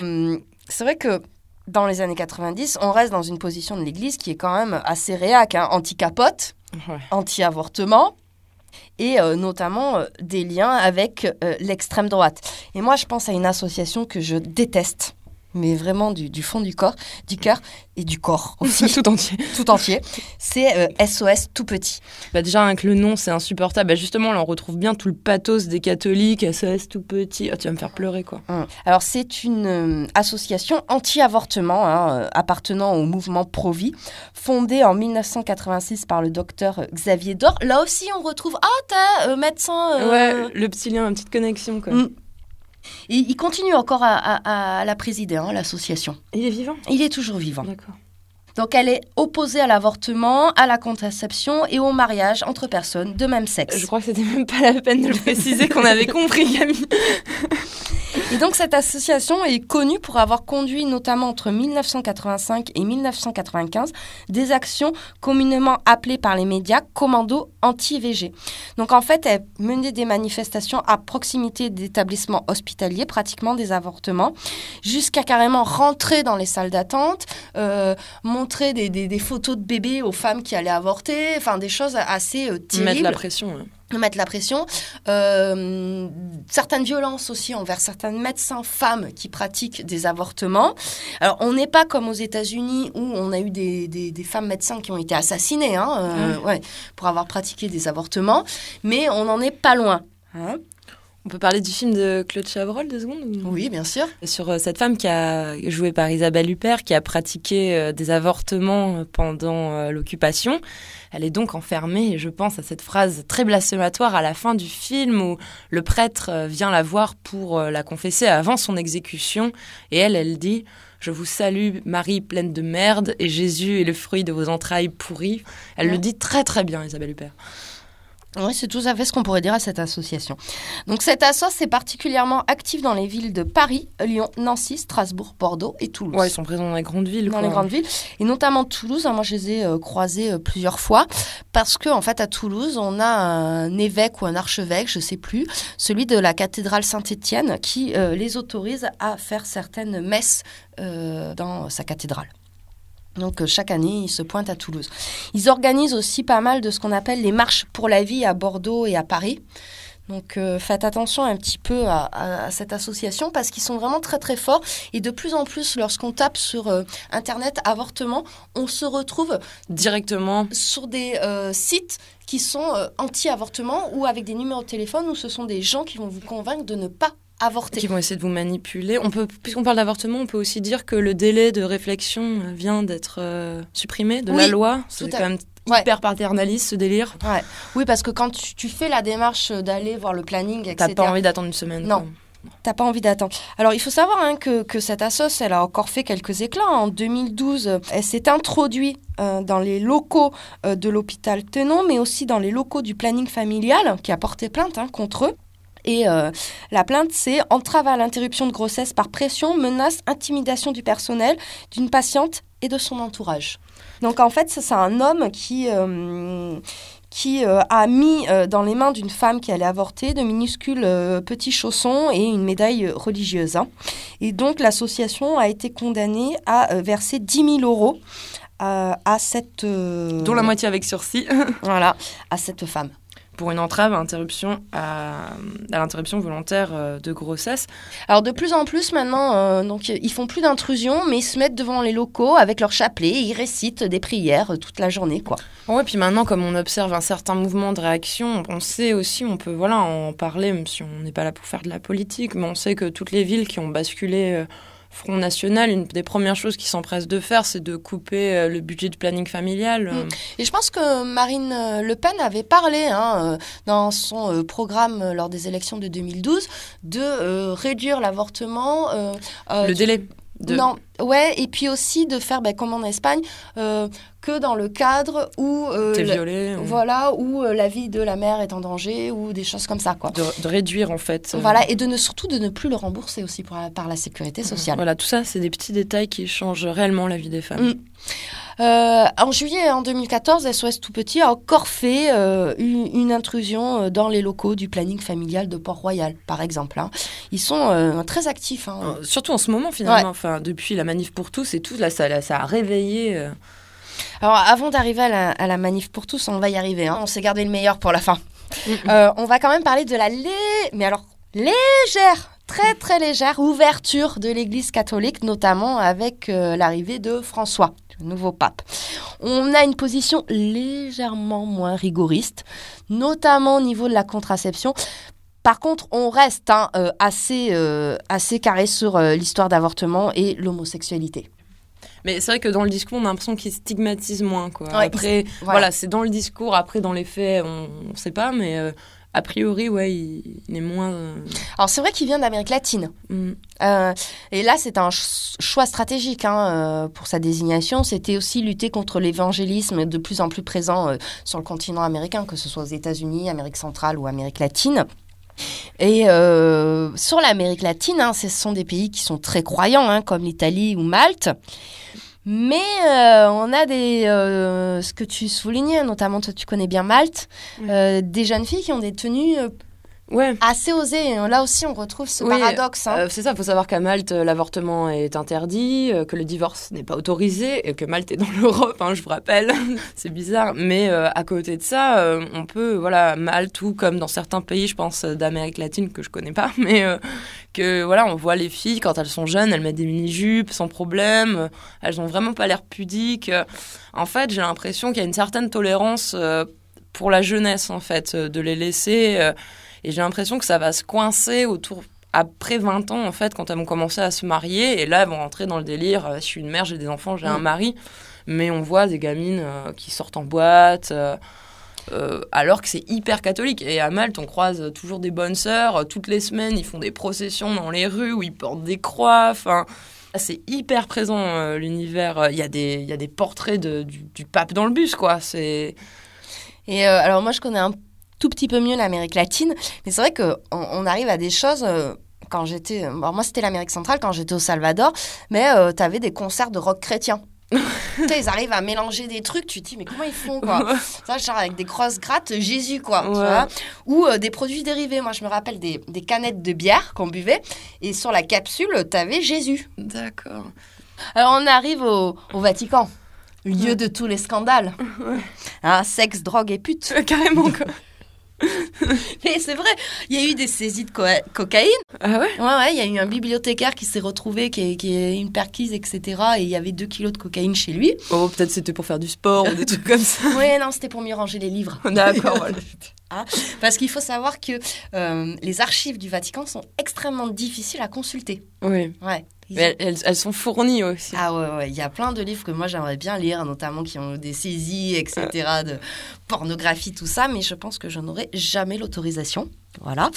Hum, C'est vrai que dans les années 90, on reste dans une position de l'Église qui est quand même assez réac, hein, anti-capote, Ouais. anti-avortement, et euh, notamment euh, des liens avec euh, l'extrême droite. Et moi, je pense à une association que je déteste, mais vraiment du, du fond du corps, du cœur et du corps aussi, tout entier. tout entier. C'est euh, SOS tout petit. Bah déjà, avec le nom, c'est insupportable. Bah justement, là, on retrouve bien tout le pathos des catholiques, SOS tout petit. Ah, tu vas me faire pleurer, quoi. Hum. Alors, c'est une euh, association anti-avortement hein, euh, appartenant au mouvement Pro-Vie, fondée en 1986 par le docteur Xavier Dor. Là aussi, on retrouve Ah, t'as euh, médecin. euh, Ouais, le petit lien, une petite connexion, quoi. Mm. Et il continue encore à, à- à la présider, hein, l'association. Il est vivant? Il est toujours vivant. D'accord. Donc, elle est opposée à l'avortement, à la contraception et au mariage entre personnes de même sexe. Je crois que c'était même pas la peine de le préciser qu'on avait compris, Camille. Et donc cette association est connue pour avoir conduit notamment entre 1985 et 1995 des actions communément appelées par les médias commando anti-VG. Donc en fait, elle menait des manifestations à proximité d'établissements hospitaliers, pratiquement des avortements, jusqu'à carrément rentrer dans les salles d'attente, euh, montrer des, des- des photos de bébés aux femmes qui allaient avorter, enfin des choses assez euh, terribles Mettre la pression. hein. Mettre la pression. Euh, certaines violences aussi envers certains médecins femmes qui pratiquent des avortements. Alors, on n'est pas comme aux États-Unis où on a eu des, des- des femmes médecins qui ont été assassinées hein, euh, ouais, pour avoir pratiqué des avortements, mais on n'en est pas loin. hein. On peut parler du film de Claude Chabrol, deux secondes ou- Oui, bien sûr. Sur euh, cette femme qui a joué par Isabelle Huppert, qui a pratiqué euh, des avortements euh, pendant l'occupation. Elle est donc enfermée, et je pense à cette phrase très blasphématoire à la fin du film où le prêtre vient la voir pour la confesser avant son exécution. Et elle, elle dit Je vous salue, Marie pleine de merde, et Jésus est le fruit de vos entrailles pourries. Elle Ouais. le dit très très bien, Isabelle Huppert. Oui, c'est tout à fait ce qu'on pourrait dire à cette association. Donc cette association est particulièrement active dans les villes de Paris, Lyon, Nancy, Strasbourg, Bordeaux et Toulouse. Ouais, ils sont présents dans les grandes villes. dans quoi. les grandes villes et notamment Toulouse. hein, moi, je les ai euh, croisés euh, plusieurs fois parce que en fait, à Toulouse, on a un évêque ou un archevêque, je sais plus, celui de la cathédrale Saint-Étienne, qui euh, les autorise à faire certaines messes dans sa cathédrale. Donc euh, chaque année, ils se pointent à Toulouse. Ils organisent aussi pas mal de ce qu'on appelle les marches pour la vie à Bordeaux et à Paris. Donc euh, faites attention un petit peu à, à- à cette association parce qu'ils sont vraiment très très forts et de plus en plus lorsqu'on tape sur euh, internet avortement, on se retrouve Directement. sur des euh, sites qui sont anti-avortement ou avec des numéros de téléphone où ce sont des gens qui vont vous convaincre de ne pas avorter. qui vont essayer de vous manipuler. On peut, puisqu'on parle d'avortement, on peut aussi dire que le délai de réflexion vient d'être euh, supprimé de la loi. C'est quand même Ouais. hyper paternaliste ce délire. Ouais. Oui, parce que quand tu, tu fais la démarche d'aller voir le planning, etc., T'as pas envie d'attendre une semaine. Non. quoi. T'as pas envie d'attendre. Alors, il faut savoir hein, que, que cette assoce, elle a encore fait quelques éclats. En 2012, euh, elle s'est introduite euh, dans les locaux euh, de l'hôpital Tenon, mais aussi dans les locaux du planning familial, qui a porté plainte hein, contre eux. Et euh, la plainte, c'est entrave à l'interruption de grossesse par pression, menace, intimidation du personnel, d'une patiente et de son entourage. Donc en fait, c'est un homme qui, euh, qui euh, a mis euh, dans les mains d'une femme qui allait avorter de minuscules petits chaussons et une médaille religieuse. hein. Et donc l'association a été condamnée à verser 10 000 euros à cette... Dont la moitié avec sursis. Voilà, à cette femme. Pour une entrave à, interruption à, à l'interruption volontaire euh, de grossesse. Alors de plus en plus maintenant, euh, donc ils font plus d'intrusion, mais ils se mettent devant les locaux avec leur chapelet et ils récitent des prières euh, toute la journée, quoi. Ouais, puis maintenant, comme on observe un certain mouvement de réaction, on sait aussi, on peut voilà en parler, même si on n'est pas là pour faire de la politique, mais on sait que toutes les villes qui ont basculé euh, Front National, une des premières choses qu'ils s'empressent de faire, c'est de couper euh, le budget de planning familial. Mm. Et je pense que Marine euh, Le Pen avait parlé hein, euh, dans son programme lors des élections de 2012 de euh, réduire l'avortement. euh, le du- délai de... Non, ouais, et puis aussi de faire, ben, comme en Espagne, euh, que dans le cadre où, euh, T'es violé. ou- voilà, où euh, la vie de la mère est en danger ou des choses comme ça, quoi. De, de réduire, en fait. euh, Voilà, et de ne surtout de ne plus le rembourser aussi pour la- par la sécurité sociale. Voilà, tout ça, c'est des petits détails qui changent réellement la vie des femmes. Mm. Euh, en juillet en 2014, SOS Tout Petit a encore fait euh, une, une intrusion dans les locaux du planning familial de Port-Royal, par exemple. hein. Ils sont euh, très actifs. hein. Surtout en ce moment, finalement. Ouais. Enfin, depuis la manif pour tous et tout, là, ça, là, ça a réveillé. Alors, avant d'arriver à la, à la manif pour tous, on va y arriver. hein. On s'est gardé le meilleur pour la fin. Euh, on va quand même parler de la lé... mais alors légère, très très légère ouverture de l'Église catholique, notamment avec euh, l'arrivée de François, le nouveau pape. On a une position légèrement moins rigoriste, notamment au niveau de la contraception. Par contre, on reste hein, euh, assez, assez carré sur l'histoire d'avortement et l'homosexualité. Mais c'est vrai que dans le discours, on a l'impression qu'il stigmatise moins. Quoi. Ouais, après, il- voilà, voilà. c'est dans le discours. Après, dans les faits, on ne sait pas, mais euh, a priori, ouais, il, il est moins. euh, Alors c'est vrai qu'il vient d'Amérique latine. mm. Euh, et là, c'est un ch- choix stratégique hein, pour sa désignation. C'était aussi lutter contre l'évangélisme de plus en plus présent sur le continent américain, que ce soit aux États-Unis, Amérique centrale ou Amérique latine. Et euh, sur l'Amérique latine, hein, ce sont des pays qui sont très croyants, hein, comme l'Italie ou Malte. Mais euh, on a des, euh, ce que tu soulignais, notamment toi tu connais bien Malte, des jeunes filles qui ont des tenues Ouais. assez osées. Là aussi, on retrouve ce Oui, paradoxe. hein. Euh, c'est ça, il faut savoir qu'à Malte, euh, l'avortement est interdit, euh, que le divorce n'est pas autorisé, et que Malte est dans l'Europe, hein, je vous rappelle. c'est bizarre. Mais euh, à côté de ça, euh, on peut, voilà, Malte, ou comme dans certains pays, je pense, d'Amérique latine, que je connais pas, mais que, voilà, on voit les filles, quand elles sont jeunes, elles mettent des mini-jupes sans problème, elles ont vraiment pas l'air pudiques. En fait, j'ai l'impression qu'il y a une certaine tolérance pour la jeunesse, en fait, de les laisser. Et j'ai l'impression que ça va se coincer autour après 20 ans, en fait, quand elles vont commencer à se marier. Et là, elles vont rentrer dans le délire. euh, je suis une mère, j'ai des enfants, j'ai un Mm. mari. Mais on voit des gamines euh, qui sortent en boîte. euh, euh, alors que c'est hyper catholique. Et à Malte, on croise toujours des bonnes sœurs. Toutes les semaines, ils font des processions dans les rues où ils portent des croix. Enfin, c'est hyper présent, l'univers. Il y, a des- il y a des portraits de- du, du pape dans le bus, quoi. C'est... Et alors moi, je connais un tout petit peu mieux l'Amérique latine, mais c'est vrai qu'on on arrive à des choses. euh, quand j'étais, alors moi c'était l'Amérique centrale quand j'étais au Salvador, mais euh, t'avais des concerts de rock chrétien. tu ils arrivent à mélanger des trucs, tu te dis mais comment ils font quoi? Ça, genre avec des grosses grattes Jésus quoi, tu vois? Ou euh, des produits dérivés. Moi je me rappelle des, des canettes de bière qu'on buvait et sur la capsule t'avais Jésus. D'accord. Alors on arrive au, au Vatican, lieu de tous les scandales, Hein, sexe, drogue et pute. Carrément, quoi. Mais c'est vrai, il y a eu des saisies de cocaïne. Ah ouais? Ouais, ouais, il y a eu un bibliothécaire qui s'est retrouvé, qui a, qui une perquise, etc. Et il y avait 2 kilos de cocaïne chez lui. Oh, peut-être c'était pour faire du sport ou des trucs comme ça. Ouais, non, c'était pour mieux ranger les livres. D'accord, voilà. Hein, Parce qu'il faut savoir que euh, les archives du Vatican sont extrêmement difficiles à consulter. Oui. Ouais. Mais elles, sont fournies aussi. Ah ouais, ouais, il y a plein de livres que moi j'aimerais bien lire, notamment qui ont des saisies, etc., de pornographie, tout ça, mais je pense que je n'aurai jamais l'autorisation. Voilà.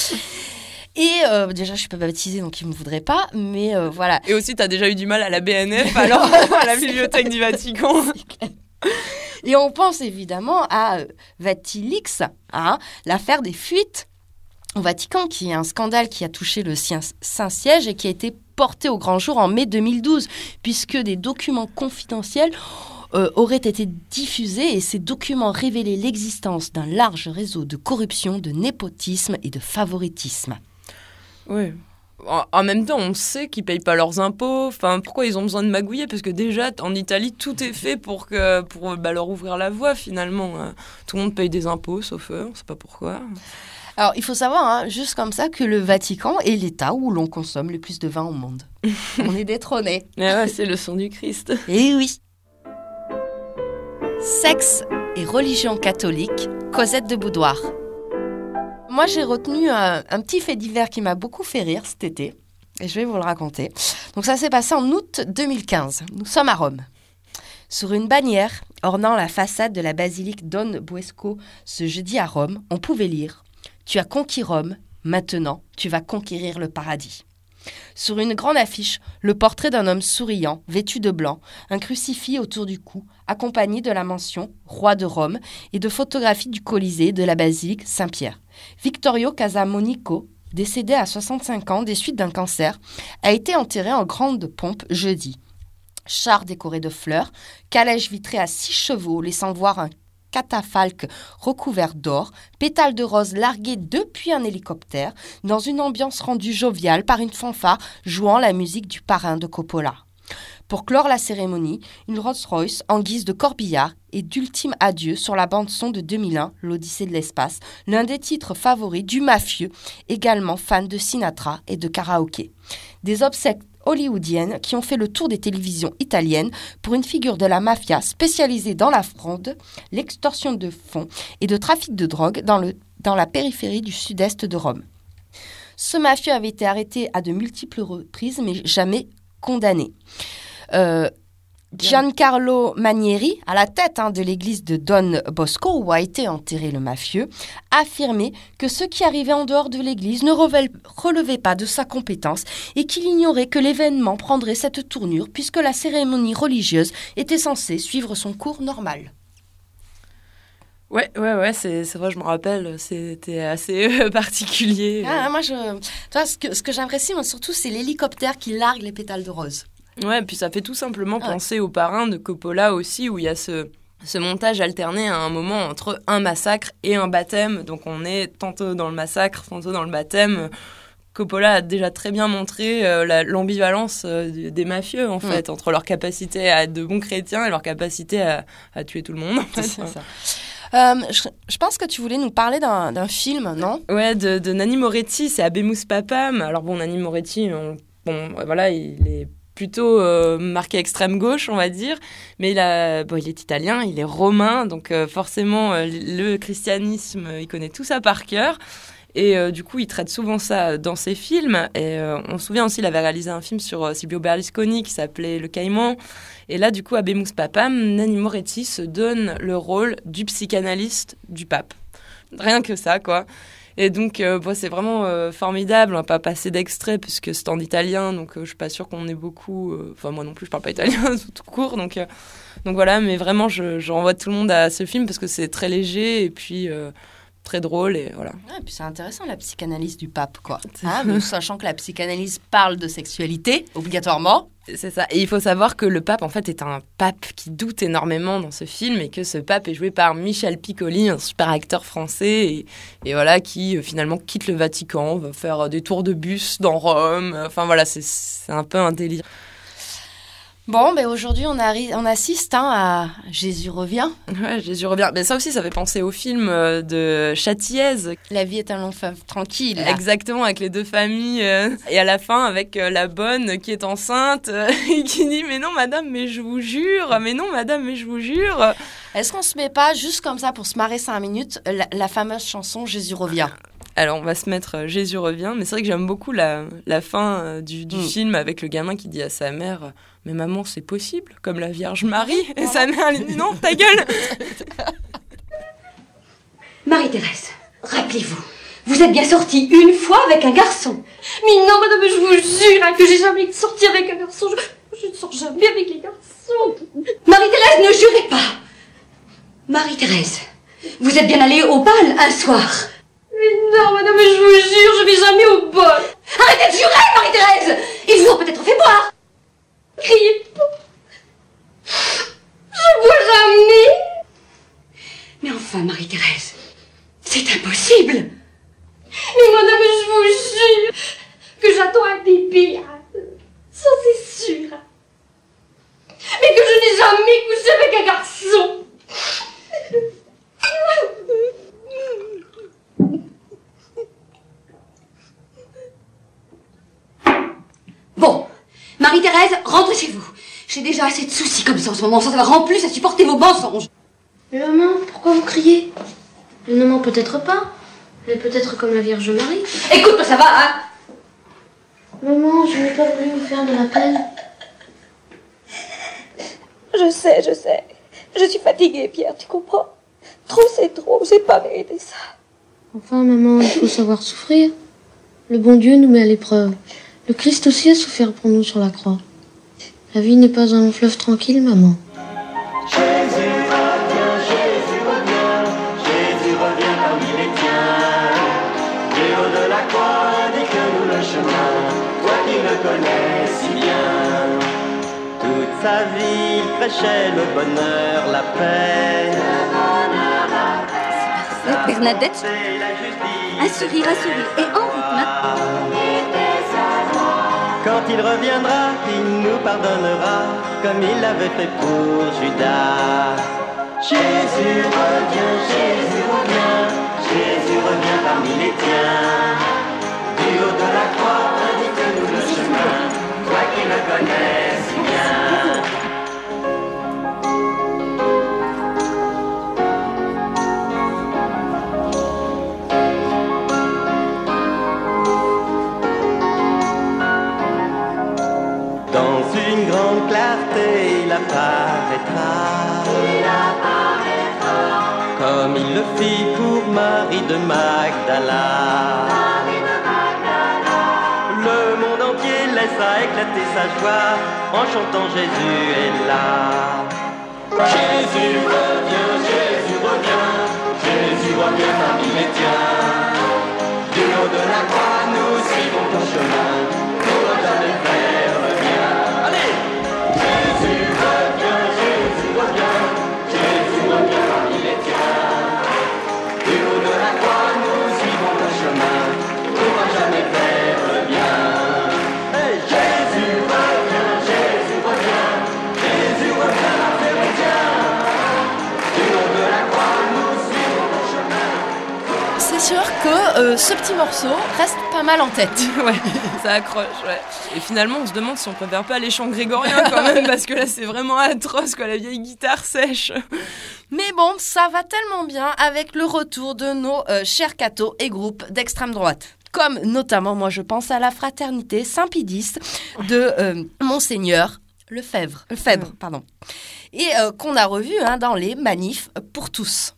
Et euh, déjà, je suis pas baptisée, donc ils me voudraient pas, mais euh, voilà. Et aussi, t'as déjà eu du mal à la BNF, alors à la bibliothèque du Vatican. Et on pense évidemment à euh, Vatilix, hein, l'affaire des fuites au Vatican, qui est un scandale qui a touché le Saint-Siège et qui a été porté au grand jour en mai 2012, puisque des documents confidentiels euh, auraient été diffusés et ces documents révélaient l'existence d'un large réseau de corruption, de népotisme et de favoritisme. Oui. en, même temps, on sait qu'ils payent pas leurs impôts. Enfin, pourquoi ils ont besoin de magouiller? Parce que déjà, en Italie, tout est fait pour que pour bah, leur ouvrir la voie. Finalement, hein. tout le monde paye des impôts, sauf eux. On sait pas pourquoi. Alors, il faut savoir, hein, juste comme ça, que le Vatican est l'État où l'on consomme le plus de vin au monde. on est détrôné. ouais, c'est le son du Christ. Eh oui. Sexe et religion catholique, Cosette de Boudoir. Moi, j'ai retenu un, petit fait divers qui m'a beaucoup fait rire cet été. Et je vais vous le raconter. Donc, ça s'est passé en août 2015. Nous sommes à Rome. Sur une bannière ornant la façade de la basilique Don Buesco ce jeudi à Rome, on pouvait lire Tu as conquis Rome, maintenant tu vas conquérir le paradis. Sur une grande affiche, le portrait d'un homme souriant, vêtu de blanc, un crucifix autour du cou, accompagné de la mention Roi de Rome et de photographies du Colisée de la basilique Saint-Pierre. Victorio Casamonico, décédé à 65 ans des suites d'un cancer, a été enterré en grande pompe jeudi. Char décoré de fleurs, calèche vitrée à six chevaux laissant voir un catafalque recouvert d'or, pétales de rose largués depuis un hélicoptère, dans une ambiance rendue joviale par une fanfare jouant la musique du parrain de Coppola. Pour clore la cérémonie, une Rolls-Royce en guise de corbillard et d'ultime adieu sur la bande-son de 2001, L'Odyssée de l'espace, l'un des titres favoris du mafieux, également fan de Sinatra et de karaoké. Des obsèques hollywoodiennes qui ont fait le tour des télévisions italiennes pour une figure de la mafia spécialisée dans la fraude, l'extorsion de fonds et de trafic de drogue dans, la périphérie du sud-est de Rome. Ce mafieux avait été arrêté à de multiples reprises mais jamais condamné. Euh, Giancarlo Manieri, à la tête hein, de l'église de Don Bosco, où a été enterré le mafieux, affirmait que ceux qui arrivaient en dehors de l'église ne relevaient pas de sa compétence et qu'il ignorait que l'événement prendrait cette tournure puisque la cérémonie religieuse était censée suivre son cours normal. Ouais, ouais, ouais, c'est, vrai, je me rappelle, c'était assez particulier. Ah, moi, je, toi, ce que, ce que j'apprécie surtout, c'est l'hélicoptère qui largue les pétales de rose. Ouais, puis ça fait tout simplement ah penser au parrain de Coppola aussi, où il y a ce, ce montage alterné à un moment entre un massacre et un baptême. Donc on est tantôt dans le massacre, tantôt dans le baptême. Coppola a déjà très bien montré euh, l'ambivalence euh, des mafieux, en mm. fait, entre leur capacité à être de bons chrétiens et leur capacité à, à tuer tout le monde. Ça. Euh, je, pense que tu voulais nous parler d'un film, non? Ouais, de, de, Nanni Moretti, c'est Abemus Papam. Alors bon, Nanni Moretti, bon, voilà, il est plutôt euh, marqué extrême gauche, on va dire. Mais il, a, il est italien, il est romain, donc euh, forcément, euh, le christianisme, il connaît tout ça par cœur. Et du coup, il traite souvent ça dans ses films. Et on se souvient aussi, il avait réalisé un film sur Silvio Berlusconi qui s'appelait Le Caïman. Et là, du coup, à Bemus Papam, Nanni Moretti se donne le rôle du psychanalyste du pape. Rien que ça, quoi. Et donc, euh, c'est vraiment euh, formidable. On va pas passer d'extrait puisque c'est en italien, donc euh, je suis pas sûre qu'on ait beaucoup. Enfin, moi non plus, je parle pas italien tout court, donc donc voilà. Mais vraiment, je, je, renvoie tout le monde à ce film parce que c'est très léger et puis très drôle et voilà. et puis c'est intéressant la psychanalyse du pape quoi. Ah, sachant que la psychanalyse parle de sexualité obligatoirement. C'est ça. Et il faut savoir que le pape en fait est un pape qui doute énormément dans ce film et que ce pape est joué par Michel Piccoli, un super acteur français et, et voilà qui euh, finalement quitte le Vatican, va faire des tours de bus dans Rome. Enfin voilà, c'est un peu un délire. Bon, ben aujourd'hui, on, on assiste hein, à Jésus revient. Ouais, Jésus revient. Mais ça aussi, ça fait penser au film euh, de Châtillaise. La vie est un long tranquille. Exactement, avec les deux familles. Euh, et à la fin, avec euh, la bonne qui est enceinte et qui dit Mais non, madame, mais je vous jure. Mais non, madame, mais je vous jure. Est-ce qu'on se met pas juste comme ça pour se marrer cinq minutes la, fameuse chanson Jésus revient? Alors, on va se mettre Jésus revient, mais c'est vrai que j'aime beaucoup la, la fin du, du mm. film avec le gamin qui dit à sa mère mais maman, c'est possible, comme la Vierge Marie. Et sa mère, non, ta gueule Marie-Thérèse, rappelez-vous, vous êtes bien sortie une fois avec un garçon. Mais non, madame, je vous jure hein, que j'ai jamais sorti avec un garçon. Je, ne sors jamais avec les garçons. Marie-Thérèse, ne jurez pas. Marie-Thérèse, vous êtes bien allée au bal un soir. Mais non, madame, je vous jure, je vais jamais au bal. Arrêtez de jurer, Marie-Thérèse Ils vous ont peut-être fait boire. Je vous ramener Mais enfin, Marie-Thérèse, c'est impossible. Mais madame, je vous jure que j'attends un bébé, ça c'est sûr. Mais que je n'ai jamais couché avec un garçon. Bon, Rentrez chez vous. J'ai déjà assez de soucis comme ça en ce moment, sans avoir en plus à supporter vos mensonges. Mais maman, pourquoi vous criez? Le maman peut-être pas. Mais peut-être comme la Vierge Marie. Écoute, ça va, hein? Maman, je n'ai pas voulu vous faire de la peine. Je sais, je sais. Je suis fatiguée, Pierre, tu comprends? Trop, c'est trop. J'ai pas mérité ça. Enfin, maman, il faut savoir souffrir. Le bon Dieu nous met à l'épreuve. Le Christ aussi a souffert pour nous sur la croix. La vie n'est pas un fleuve tranquille, maman. Jésus revient, Jésus revient, Jésus revient parmi les tiens. Du haut de la croix, indique-nous le chemin, toi qui le connais si bien. Toute sa vie, il prêchait le bonheur, la paix. Bernadette, un sourire, un sourire, et en rythme. Quand il reviendra, il nous pardonnera, comme il l'avait fait pour Judas. Jésus revient, Jésus revient, Jésus revient parmi les tiens. Du haut de la croix, indique-nous le chemin, toi qui le connais si bien. Dans une grande clarté, il apparaîtra. Comme il le fit pour Marie de Magdala. Le monde entier laissa éclater sa joie en chantant Jésus est là. Jésus revient, Jésus revient, Jésus revient parmi les tiens. Du haut de la croix, nous suivons ton chemin, Jésus que euh, ce petit morceau reste pas mal en tête. ouais, ça accroche, ouais. Et finalement, on se demande si on préfère pas les chants grégoriens quand même, parce que là, c'est vraiment atroce, quoi, la vieille guitare sèche. Mais bon, ça va tellement bien avec le retour de nos euh, chers cathos et groupes d'extrême droite. Comme notamment, moi je pense à la fraternité Saint-Pédiste de euh, Monseigneur Lefebvre, Lefebvre pardon, et euh, qu'on a revu hein, dans les manifs pour tous.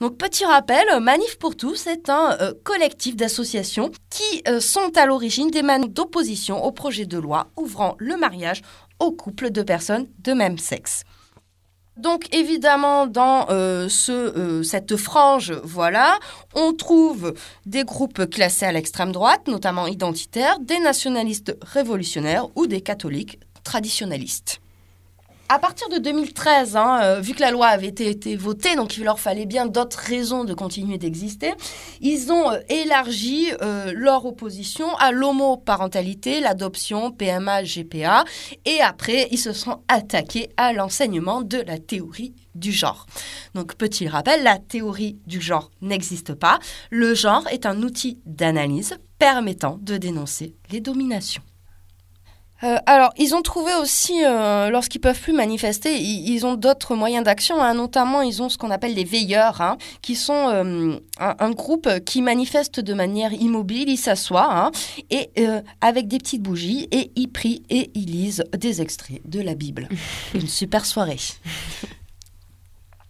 Donc petit rappel, Manif pour tous est un euh, collectif d'associations qui euh, sont à l'origine des manifs d'opposition au projet de loi ouvrant le mariage aux couples de personnes de même sexe. Donc évidemment dans euh, ce, cette frange, voilà, on trouve des groupes classés à l'extrême droite, notamment identitaires, des nationalistes révolutionnaires ou des catholiques traditionnalistes. À partir de 2013, hein, euh, vu que la loi avait été, votée, donc il leur fallait bien d'autres raisons de continuer d'exister, ils ont euh, élargi euh, leur opposition à l'homoparentalité, l'adoption, PMA, GPA, et après, ils se sont attaqués à l'enseignement de la théorie du genre. Donc, petit rappel, la théorie du genre n'existe pas. Le genre est un outil d'analyse permettant de dénoncer les dominations. Euh, alors, ils ont trouvé aussi, euh, lorsqu'ils peuvent plus manifester, ils, ils ont d'autres moyens d'action. hein. Notamment, ils ont ce qu'on appelle les veilleurs, hein, qui sont euh, un, un groupe qui manifeste de manière immobile. Ils s'assoient hein, et euh, avec des petites bougies et ils prient et ils lisent des extraits de la Bible. Une super soirée.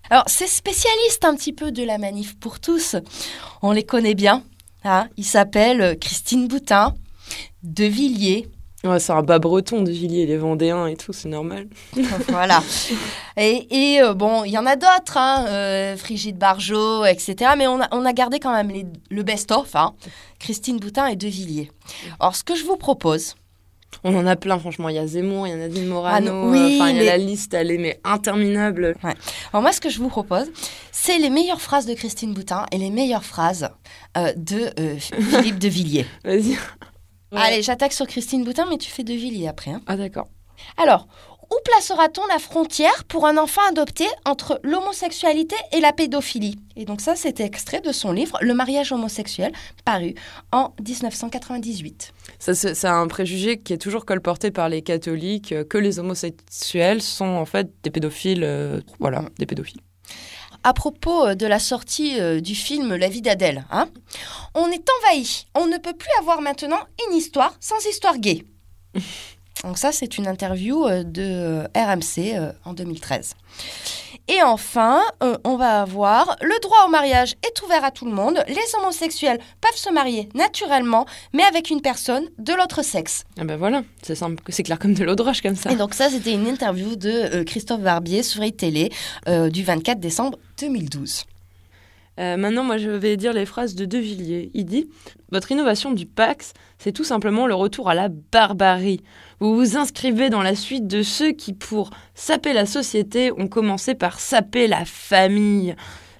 Alors, ces spécialistes un petit peu de la manif pour tous, on les connaît bien. Ils s'appellent Christine Boutin, De Villiers. Ouais, c'est un bas breton de Villiers, les Vendéens et tout, c'est normal. voilà. Et, et, euh, bon, il y en a d'autres, hein, euh, Frigide Barjot, etc. Mais on a, on a gardé quand même les- le best-of, hein, Christine Boutin et De Villiers. Alors, ce que je vous propose, On en a plein, franchement. Il y a Zemmour, il y a Nadine Morano. Ah oui, enfin, il y a mais- la liste, elle est mais interminable. Ouais. Alors moi, ce que je vous propose, c'est les meilleures phrases de Christine Boutin et les meilleures phrases euh, de euh, Philippe de Villiers. Vas-y. Allez, j'attaque sur Christine Boutin, mais tu fais de Villiers après. hein. Ah, d'accord. Alors, où placera-t-on la frontière pour un enfant adopté entre l'homosexualité et la pédophilie? Et donc ça, c'était extrait de son livre Le mariage homosexuel, paru en 1998. Ça, C'est c'est un préjugé qui est toujours colporté par les catholiques euh, que les homosexuels sont en fait des pédophiles. euh, voilà, des pédophiles. À propos euh, de la sortie euh, du film La vie d'Adèle, hein, on est envahi. On ne peut plus avoir maintenant une histoire sans histoire gay. Donc ça, c'est une interview euh, de RMC en 2013. Et enfin, euh, on va avoir le droit au mariage est ouvert à tout le monde. Les homosexuels peuvent se marier naturellement, mais avec une personne de l'autre sexe. Ah ben voilà, c'est simple, c'est clair comme de l'eau de roche comme ça. Et donc ça, c'était une interview de euh, Christophe Barbier sur iTélé euh, du 24 décembre 2012. Euh, maintenant, moi, je vais dire les phrases de De Villiers. Il dit Votre innovation du Pax, c'est tout simplement le retour à la barbarie. Vous vous inscrivez dans la suite de ceux qui, pour saper la société, ont commencé par saper la famille.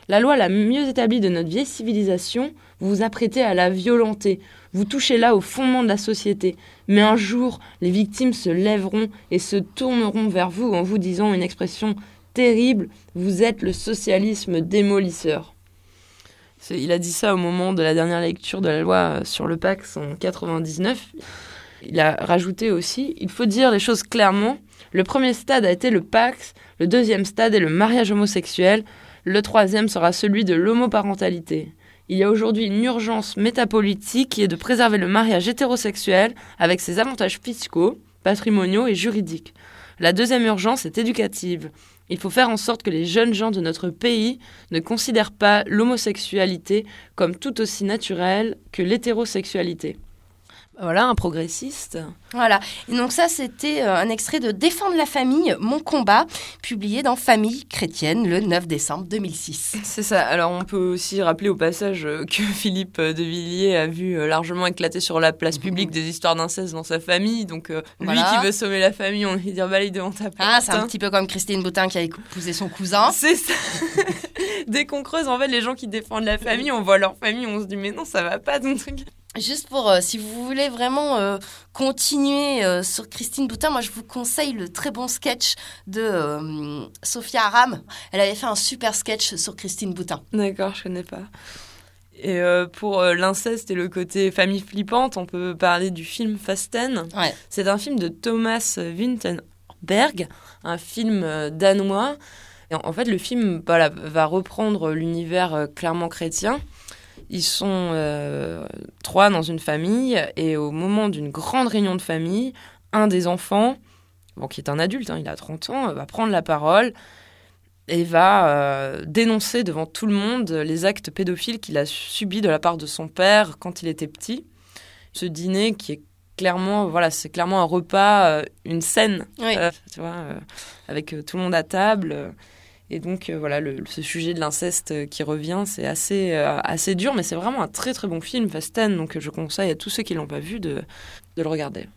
La loi la mieux établie de notre vieille civilisation, vous vous apprêtez à la violenter. Vous touchez là au fondement de la société. Mais un jour, les victimes se lèveront et se tourneront vers vous en vous disant une expression terrible Vous êtes le socialisme démolisseur. Il a dit ça au moment de la dernière lecture de la loi euh, sur le Pax en 99. Il a rajouté aussi, il faut dire les choses clairement, le premier stade a été le Pax, le deuxième stade est le mariage homosexuel, le troisième sera celui de l'homoparentalité. Il y a aujourd'hui une urgence métapolitique qui est de préserver le mariage hétérosexuel avec ses avantages fiscaux, patrimoniaux et juridiques. La deuxième urgence est éducative. Il faut faire en sorte que les jeunes gens de notre pays ne considèrent pas l'homosexualité comme tout aussi naturelle que l'hétérosexualité. Voilà un progressiste. Voilà. Et donc ça, c'était euh, un extrait de Défendre la famille, mon combat, publié dans Famille chrétienne le 9 décembre 2006. C'est ça. Alors on peut aussi rappeler au passage euh, que Philippe euh, de Villiers a vu largement éclater sur la place publique des histoires d'inceste dans sa famille. Donc euh, lui qui veut sauver la famille, on lui dire balaye devant ta porte. Ah, c'est un hein. petit peu comme Christine Boutin qui a épousé son cousin. C'est ça. Dès qu'on creuse, en fait, les gens qui défendent la famille, on voit leur famille, on se dit mais non, ça va pas ton truc. Juste pour, euh, si vous voulez vraiment euh, continuer euh, sur Christine Boutin, moi je vous conseille le très bon sketch de Sophia Aram. Elle avait fait un super sketch sur Christine Boutin. D'accord, je connais pas. Et pour l'inceste et le côté famille flippante, on peut parler du film Fasten. C'est un film de Thomas Vinterberg, un film danois. Et en fait, le film voilà, va reprendre l'univers clairement chrétien. Ils sont euh, trois dans une famille et au moment d'une grande réunion de famille, un des enfants, bon, qui est un adulte, hein, il a 30 ans, va prendre la parole et va euh, dénoncer devant tout le monde les actes pédophiles qu'il a subis de la part de son père quand il était petit. Ce dîner qui est clairement, voilà, c'est clairement un repas, euh, une scène, Oui. euh, tu vois, avec tout le monde à table. Et donc euh, voilà, ce sujet de l'inceste euh, qui revient, c'est assez, euh, assez dur, mais c'est vraiment un très très bon film, Fasten. Donc je conseille à tous ceux qui l'ont pas vu de, de le regarder.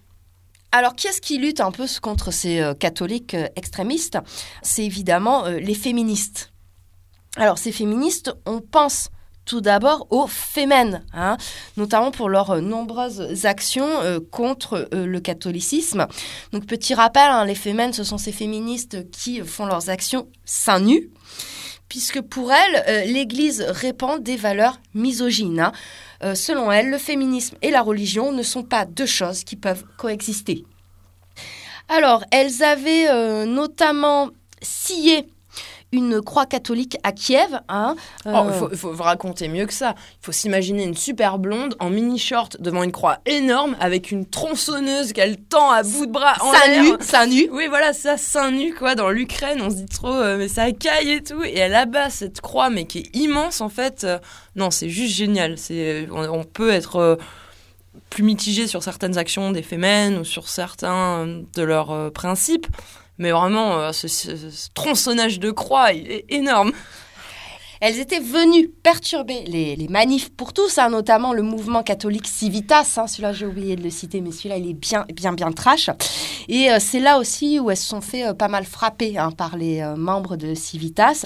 Alors, qui est-ce qui lutte un peu contre ces catholiques extrémistes? C'est évidemment les féministes. Alors, ces féministes, on pense tout d'abord aux fémènes, hein, notamment pour leurs euh, nombreuses actions euh, contre euh, le catholicisme. Donc, petit rappel, hein, les fémènes, ce sont ces féministes qui font leurs actions seins nus, puisque pour elles, l'Église répand des valeurs misogynes. hein. Selon elles, le féminisme et la religion ne sont pas deux choses qui peuvent coexister. Alors, elles avaient notamment scié une croix catholique à Kiev. Hein, Oh, euh, il faut, vous raconter mieux que ça. Il faut s'imaginer une super blonde en mini-short devant une croix énorme avec une tronçonneuse qu'elle tend à bout de bras en l'air. seins nus. Oui, voilà, ça, seins nus, quoi, dans l'Ukraine. On se dit trop, euh, mais ça caille et tout. Et elle abat cette croix, mais qui est immense, en fait. Euh, non, c'est juste génial. C'est, on, on peut être plus mitigé sur certaines actions des fémènes ou sur certains de leurs principes. Mais vraiment, euh, ce, tronçonnage de croix, est énorme. Elles étaient venues perturber les, manifs pour tous, hein, notamment le mouvement catholique Civitas. hein, celui-là, j'ai oublié de le citer, mais celui-là, il est bien, bien, bien trash. Et euh, c'est là aussi où elles se sont fait euh, pas mal frapper hein, par les membres de Civitas.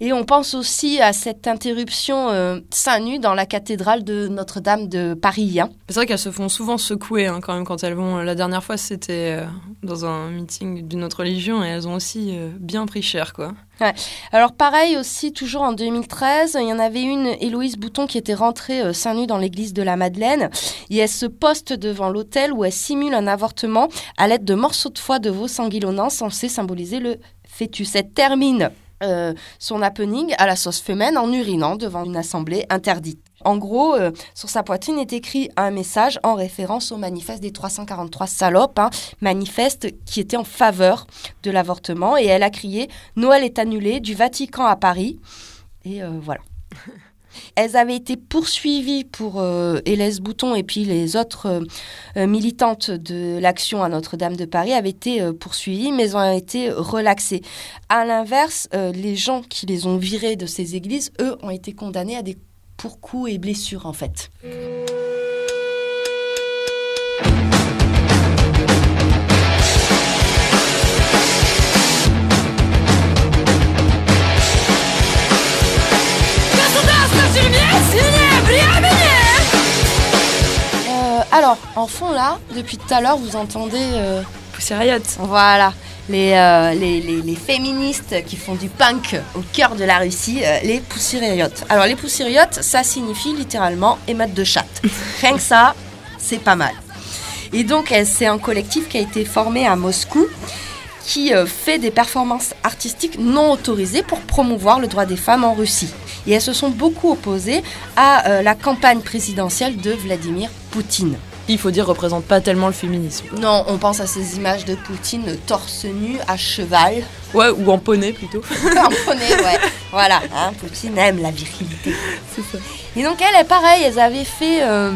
Et on pense aussi à cette interruption euh, seins nus dans la cathédrale de Notre-Dame de Paris. hein. C'est vrai qu'elles se font souvent secouer hein, quand même quand elles vont. La dernière fois, c'était euh, dans un meeting d'une autre religion et elles ont aussi euh, bien pris cher, quoi. Ouais. Alors pareil aussi, toujours en 2013, il y en avait une, Héloïse Bouton, qui était rentrée euh, seins nus dans l'église de la Madeleine. Et elle se poste devant l'autel où elle simule un avortement à l'aide de morceaux de foie de veau sanguillonnants censés symboliser le fœtus. Elle termine euh, son happening à la sauce femelle en urinant devant une assemblée interdite. En gros, euh, sur sa poitrine est écrit un message en référence au manifeste des 343 salopes, hein, manifeste qui était en faveur de l'avortement. Et elle a crié Noël est annulé du Vatican à Paris. Et euh, voilà. Elles avaient été poursuivies pour euh, Bouton et puis les autres euh, euh, militantes de l'action à Notre-Dame de Paris avaient été euh, poursuivies, mais ont été relaxées. À l'inverse, les gens qui les ont virées de ces églises, eux, ont été condamnés à des pourcoups et blessures, en fait. Alors, en fond, là, depuis tout à l'heure, vous entendez... Euh, Pussy Riot. Voilà. Les, euh, les, les, les féministes qui font du punk au cœur de la Russie, euh, les Pussy Riot. Alors, les Pussy Riot, ça signifie littéralement émeute de chatte. Rien que ça, c'est pas mal. Et donc, euh, c'est un collectif qui a été formé à Moscou qui fait des performances artistiques non autorisées pour promouvoir le droit des femmes en Russie. Et elles se sont beaucoup opposées à euh, la campagne présidentielle de Vladimir Poutine. Il faut dire, représente pas tellement le féminisme. Non, on pense à ces images de Poutine torse nu à cheval. Ouais, ou en poney plutôt. en poney, ouais. Voilà, hein, Poutine aime la virilité. C'est ça. Et donc elles, pareil, elles avaient fait euh,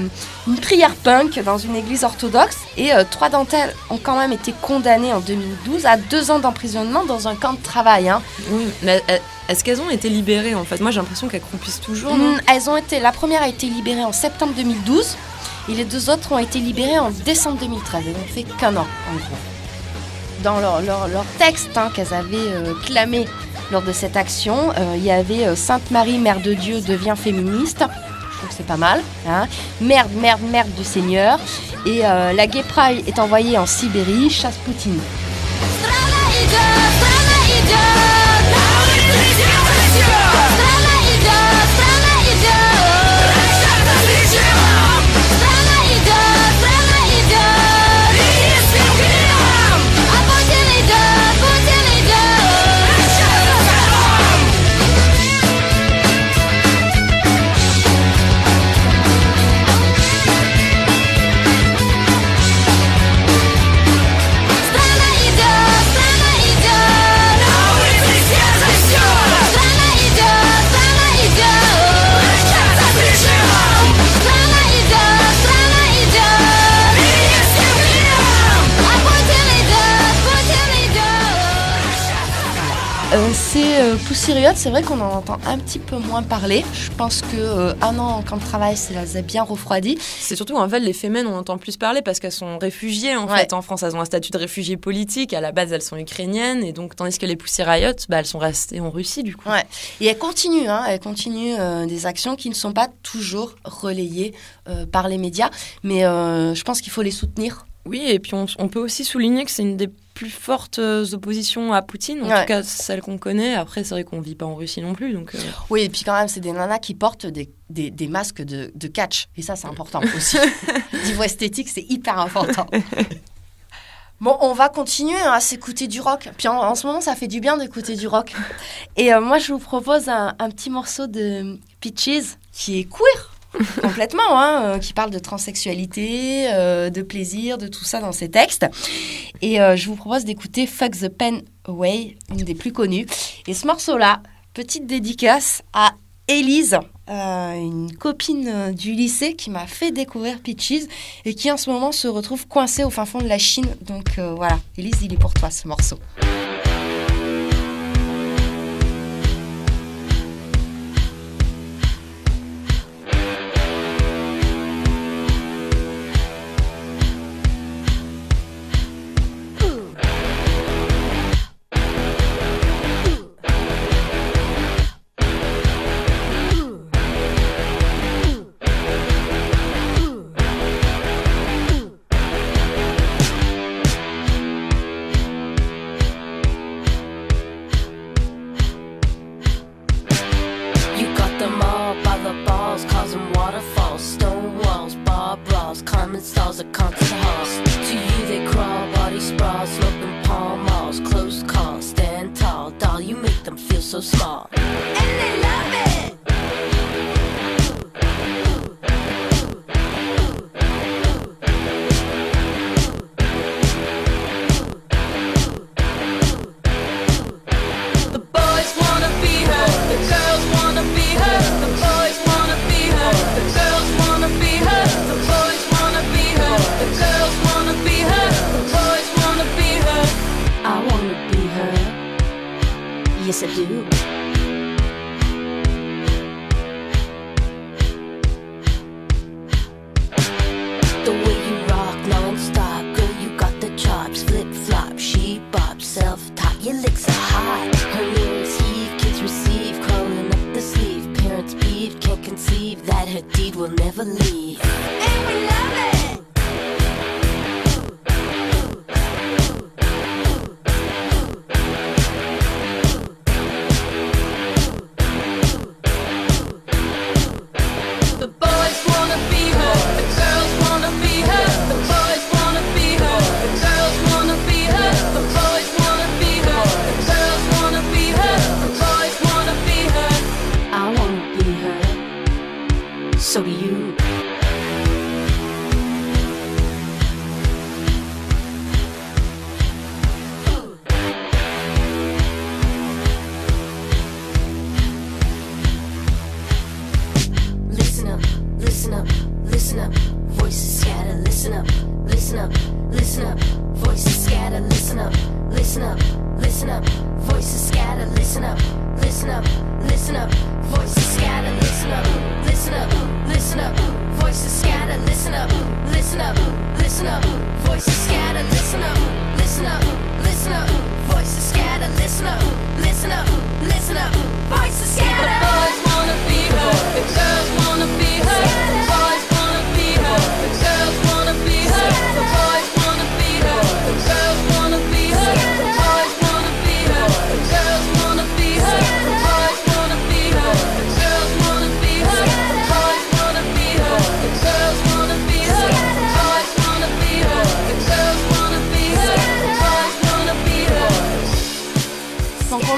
une prière punk dans une église orthodoxe et euh, trois d'entre elles ont quand même été condamnées en 2012 à deux ans d'emprisonnement dans un camp de travail. Hein. Oui, mais euh, est-ce qu'elles ont été libérées en fait? Moi j'ai l'impression qu'elles croupissent toujours. non? Mm, elles ont été, la première a été libérée en septembre 2012 et les deux autres ont été libérées en décembre 2013. Elles n'ont fait qu'un an en gros. Dans leur, texte hein, qu'elles avaient euh, clamé lors de cette action, euh, il y avait euh, Sainte Marie, Mère de Dieu, devient féministe. Je trouve que c'est pas mal. Hein. Merde, merde, merde du Seigneur. Et la Gay est envoyée en Sibérie, chasse Poutine. C'est vrai qu'on en entend un petit peu moins parler. Je pense que euh, un an en camp de travail, ça les a bien refroidis. C'est surtout en fait les fémènes on entend plus parler parce qu'elles sont réfugiées en Ouais. fait en France. Elles ont un statut de réfugiées politiques. À la base elles sont ukrainiennes et donc tandis que les Pussy Riot, bah, elles sont restées en Russie du coup. Ouais. Et elle continue, hein, elle continue euh, des actions qui ne sont pas toujours relayées euh, par les médias, mais je pense qu'il faut les soutenir. Oui, et puis on, on peut aussi souligner que c'est une des plus fortes euh, oppositions à Poutine, en Ouais. tout cas celle qu'on connaît. Après, c'est vrai qu'on vit pas en Russie non plus, donc. euh, Oui, et puis quand même, c'est des nanas qui portent des, des, des masques de, de catch, et ça, c'est important aussi. Niveau esthétique, c'est hyper important. Bon, on va continuer hein, à s'écouter du rock. Puis en, en ce moment, ça fait du bien d'écouter du rock. Et euh, moi, je vous propose un, un petit morceau de Peaches qui est queer. Complètement, hein, euh, qui parle de transsexualité, euh, de plaisir, de tout ça dans ses textes. Et euh, je vous propose d'écouter Fuck the Pen Away, une des plus connues. Et ce morceau-là, petite dédicace à Élise, une copine du lycée qui m'a fait découvrir Peaches et qui en ce moment se retrouve coincée au fin fond de la Chine. Donc voilà, Élise, il est pour toi ce morceau.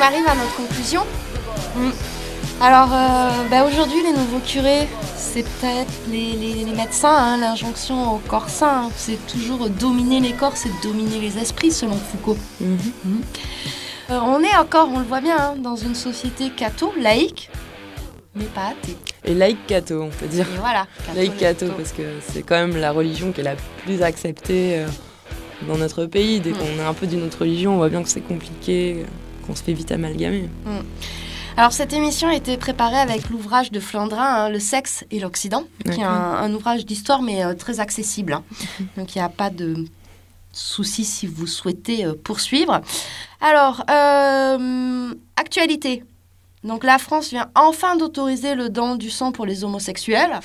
Arrive à notre conclusion. Mm. Alors euh, bah, aujourd'hui les nouveaux curés, c'est peut-être les, les- les médecins, hein, l'injonction au corps sain, hein. c'est toujours dominer les corps, c'est dominer les esprits selon Foucault. Mm. Euh, on est encore, on le voit bien, hein, dans une société catho, laïque, mais pas athée. Et laïque catho, on peut dire. Et voilà, laïque catho, parce que c'est quand même la religion qui est la plus acceptée euh, dans notre pays. Dès Mm. qu'on est un peu d'une autre religion, on voit bien que c'est compliqué, qu'on se fait vite amalgamer. Mm. Alors cette émission a été préparée avec l'ouvrage de Flandrin, hein, Le sexe et l'Occident, qui est un, un ouvrage d'histoire mais euh, très accessible. hein. Donc il n'y a pas de souci si vous souhaitez euh, poursuivre. Alors, euh, actualité. Donc la France vient enfin d'autoriser le don du sang pour les homosexuels.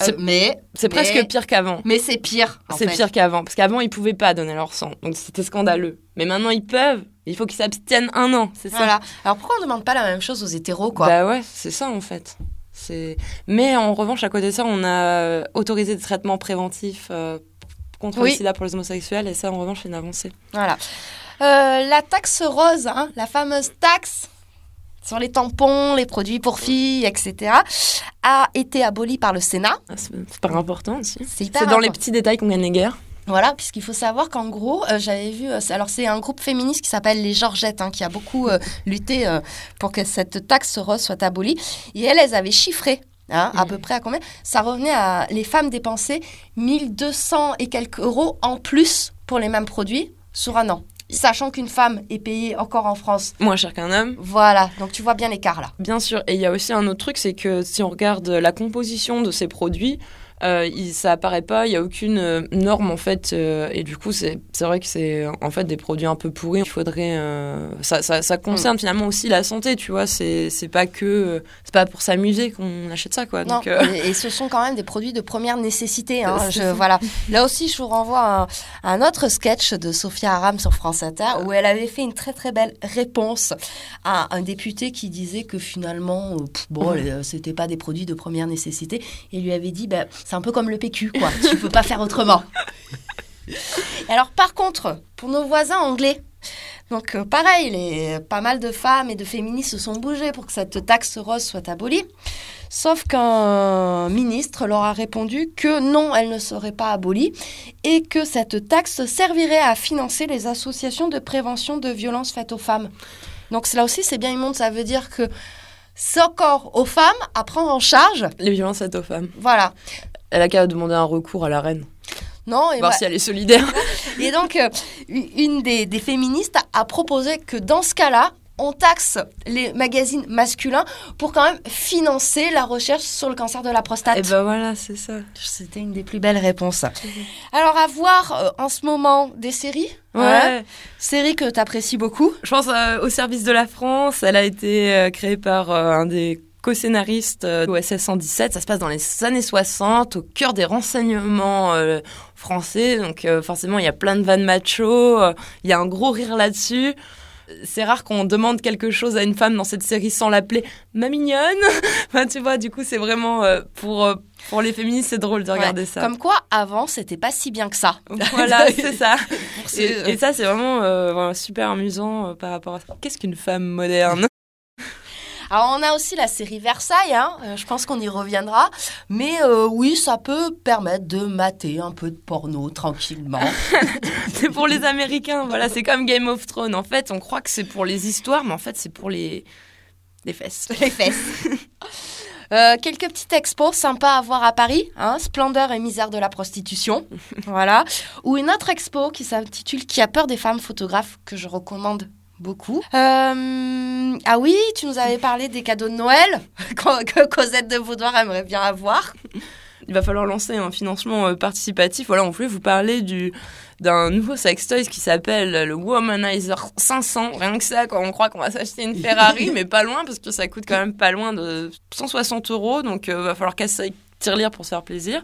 Euh, mais C'est presque pire qu'avant. Mais c'est pire. C'est pire qu'avant, parce qu'avant ils pouvaient pas donner leur sang, donc c'était scandaleux. Mais maintenant ils peuvent. Il faut qu'ils s'abstiennent un an, c'est ça. Voilà. Alors pourquoi on ne demande pas la même chose aux hétéros quoi Bah ouais, c'est ça en fait. C'est. Mais en revanche, à côté de ça, on a euh, autorisé des traitements préventifs euh, contre Oui. le SIDA pour les homosexuels, et ça, en revanche, c'est une avancée. Voilà. Euh, la taxe rose, hein, la fameuse taxe sur les tampons, les produits pour filles, etc., a été abolie par le Sénat. C'est super important aussi. C'est dans les petits détails qu'on gagne les guerres. Voilà, puisqu'il faut savoir qu'en gros, euh, j'avais vu, euh, alors c'est un groupe féministe qui s'appelle les Georgettes, hein, qui a beaucoup euh, lutté pour que cette taxe rose soit abolie. Et elles, elles avaient chiffré. hein, à peu près à combien? Ça revenait à les femmes dépensaient 1200 et quelques euros en plus pour les mêmes produits sur un an. Sachant qu'une femme est payée encore en France. Moins cher qu'un homme. Voilà, donc tu vois bien l'écart là. Bien sûr. Et il y a aussi un autre truc, c'est que si on regarde la composition de ces produits, euh, il, ça apparaît pas, il n'y a aucune euh, norme en fait. euh, et du coup, c'est vrai que c'est en fait des produits un peu pourris. Il faudrait. euh, ça, ça, ça concerne finalement aussi la santé, tu vois. C'est pas que. c'est pas pour s'amuser qu'on achète ça, quoi. Non, Donc, et, et ce sont quand même des produits de première nécessité. hein. Je- voilà. Là aussi, je vous renvoie à un, à un autre sketch de Sophia Aram sur France Inter où elle avait fait une très très belle réponse à un député qui disait que finalement, pff, bon, euh, c'était pas des produits de première nécessité. Et lui avait dit, ben, C'est un peu comme le PQ, quoi. tu peux pas faire autrement. Alors, par contre, pour nos voisins anglais, donc euh, pareil, les, pas mal de femmes et de féministes se sont bougées pour que cette taxe rose soit abolie. Sauf qu'un ministre leur a répondu que non, elle ne serait pas abolie et que cette taxe servirait à financer les associations de prévention de violences faites aux femmes. Donc là aussi, c'est bien immonde, ça veut dire que c'est encore aux femmes à prendre en charge. Les violences faites aux femmes. Voilà. Elle a qu'à demander un recours à la reine. Non, et Voir si elle est solidaire. Et donc, euh, une des, des féministes a, a proposé que dans ce cas-là, on taxe les magazines masculins pour quand même financer la recherche sur le cancer de la prostate. Et ben voilà, c'est ça. C'était une des plus belles réponses. Alors, à voir euh, en ce moment des séries? Ouais. hein, séries que tu apprécies beaucoup? Je pense euh, au service de la France. Elle a été euh, créée par euh, un des co-scénaristes euh, OSS 117. Ça se passe dans les années 60, au cœur des renseignements euh, français. Donc euh, forcément, il y a plein de vannes macho. euh, Il y a un gros rire là-dessus. C'est rare qu'on demande quelque chose à une femme dans cette série sans l'appeler ma mignonne. enfin, tu vois, du coup, c'est vraiment euh, pour, euh, pour les féministes, c'est drôle de regarder Ouais. ça. Comme quoi, avant, c'était pas si bien que ça. Voilà, c'est ça. Et, et ça, c'est vraiment, euh, super amusant euh, par rapport à ça. Qu'est-ce qu'une femme moderne? Alors, on a aussi la série Versailles, hein, euh, je pense qu'on y reviendra. Mais euh, oui, ça peut permettre de mater un peu de porno tranquillement. C'est pour les Américains, voilà, c'est comme Game of Thrones. En fait, on croit que c'est pour les histoires, mais en fait, c'est pour les... les fesses. Les fesses. Euh, quelques petites expos sympas à voir à Paris, hein, Splendeur et misère de la prostitution, voilà. Ou une autre expo qui s'intitule Qui a peur des femmes photographes que je recommande beaucoup. Euh, ah oui, tu nous avais parlé des cadeaux de Noël que Cosette de Boudoir aimerait bien avoir. Il va falloir lancer un financement euh, participatif. Voilà, on voulait vous parler du d'un nouveau sextoy qui s'appelle le Womanizer 500. Rien que ça, quand on croit qu'on va s'acheter une Ferrari, mais pas loin, parce que ça coûte quand même pas loin de 160 euros. Donc, il va falloir casser tirelire pour se faire plaisir.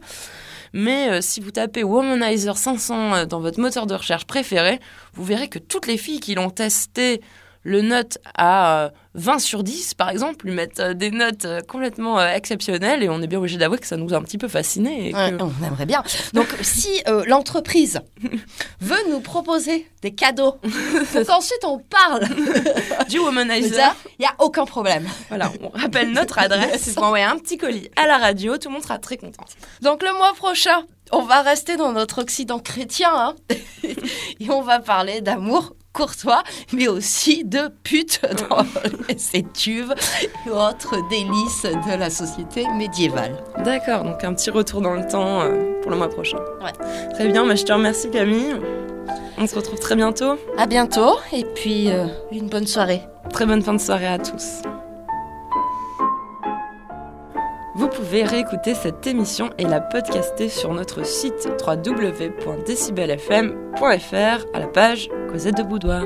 Mais euh, si vous tapez Womanizer 500 euh, dans votre moteur de recherche préféré, vous verrez que toutes les filles qui l'ont testé le notent à euh, 20 sur 10, par exemple, lui mettent euh, des notes euh, complètement euh, exceptionnelles et on est bien obligé d'avouer que ça nous a un petit peu fascinés. et Ouais, on aimerait bien. Donc, si euh, l'entreprise veut nous proposer des cadeaux pour qu'ensuite on parle du womanizer, il n'y a aucun problème. Voilà, on rappelle notre adresse pour envoyer un petit colis à la radio, tout le monde sera très content. Donc, le mois prochain, on va rester dans notre Occident chrétien hein, et on va parler d'amour courtois, mais aussi de pute dans ces tubes et autres délices de la société médiévale. D'accord, donc un petit retour dans le temps euh, pour le mois prochain. Ouais. Très bien, bah, je te remercie Camille. On se retrouve très bientôt. À bientôt et puis euh, une bonne soirée. Très bonne fin de soirée à tous. Vous pouvez réécouter cette émission et la podcaster sur notre site www.decibelfm.fr à la page Cosette de Boudoir.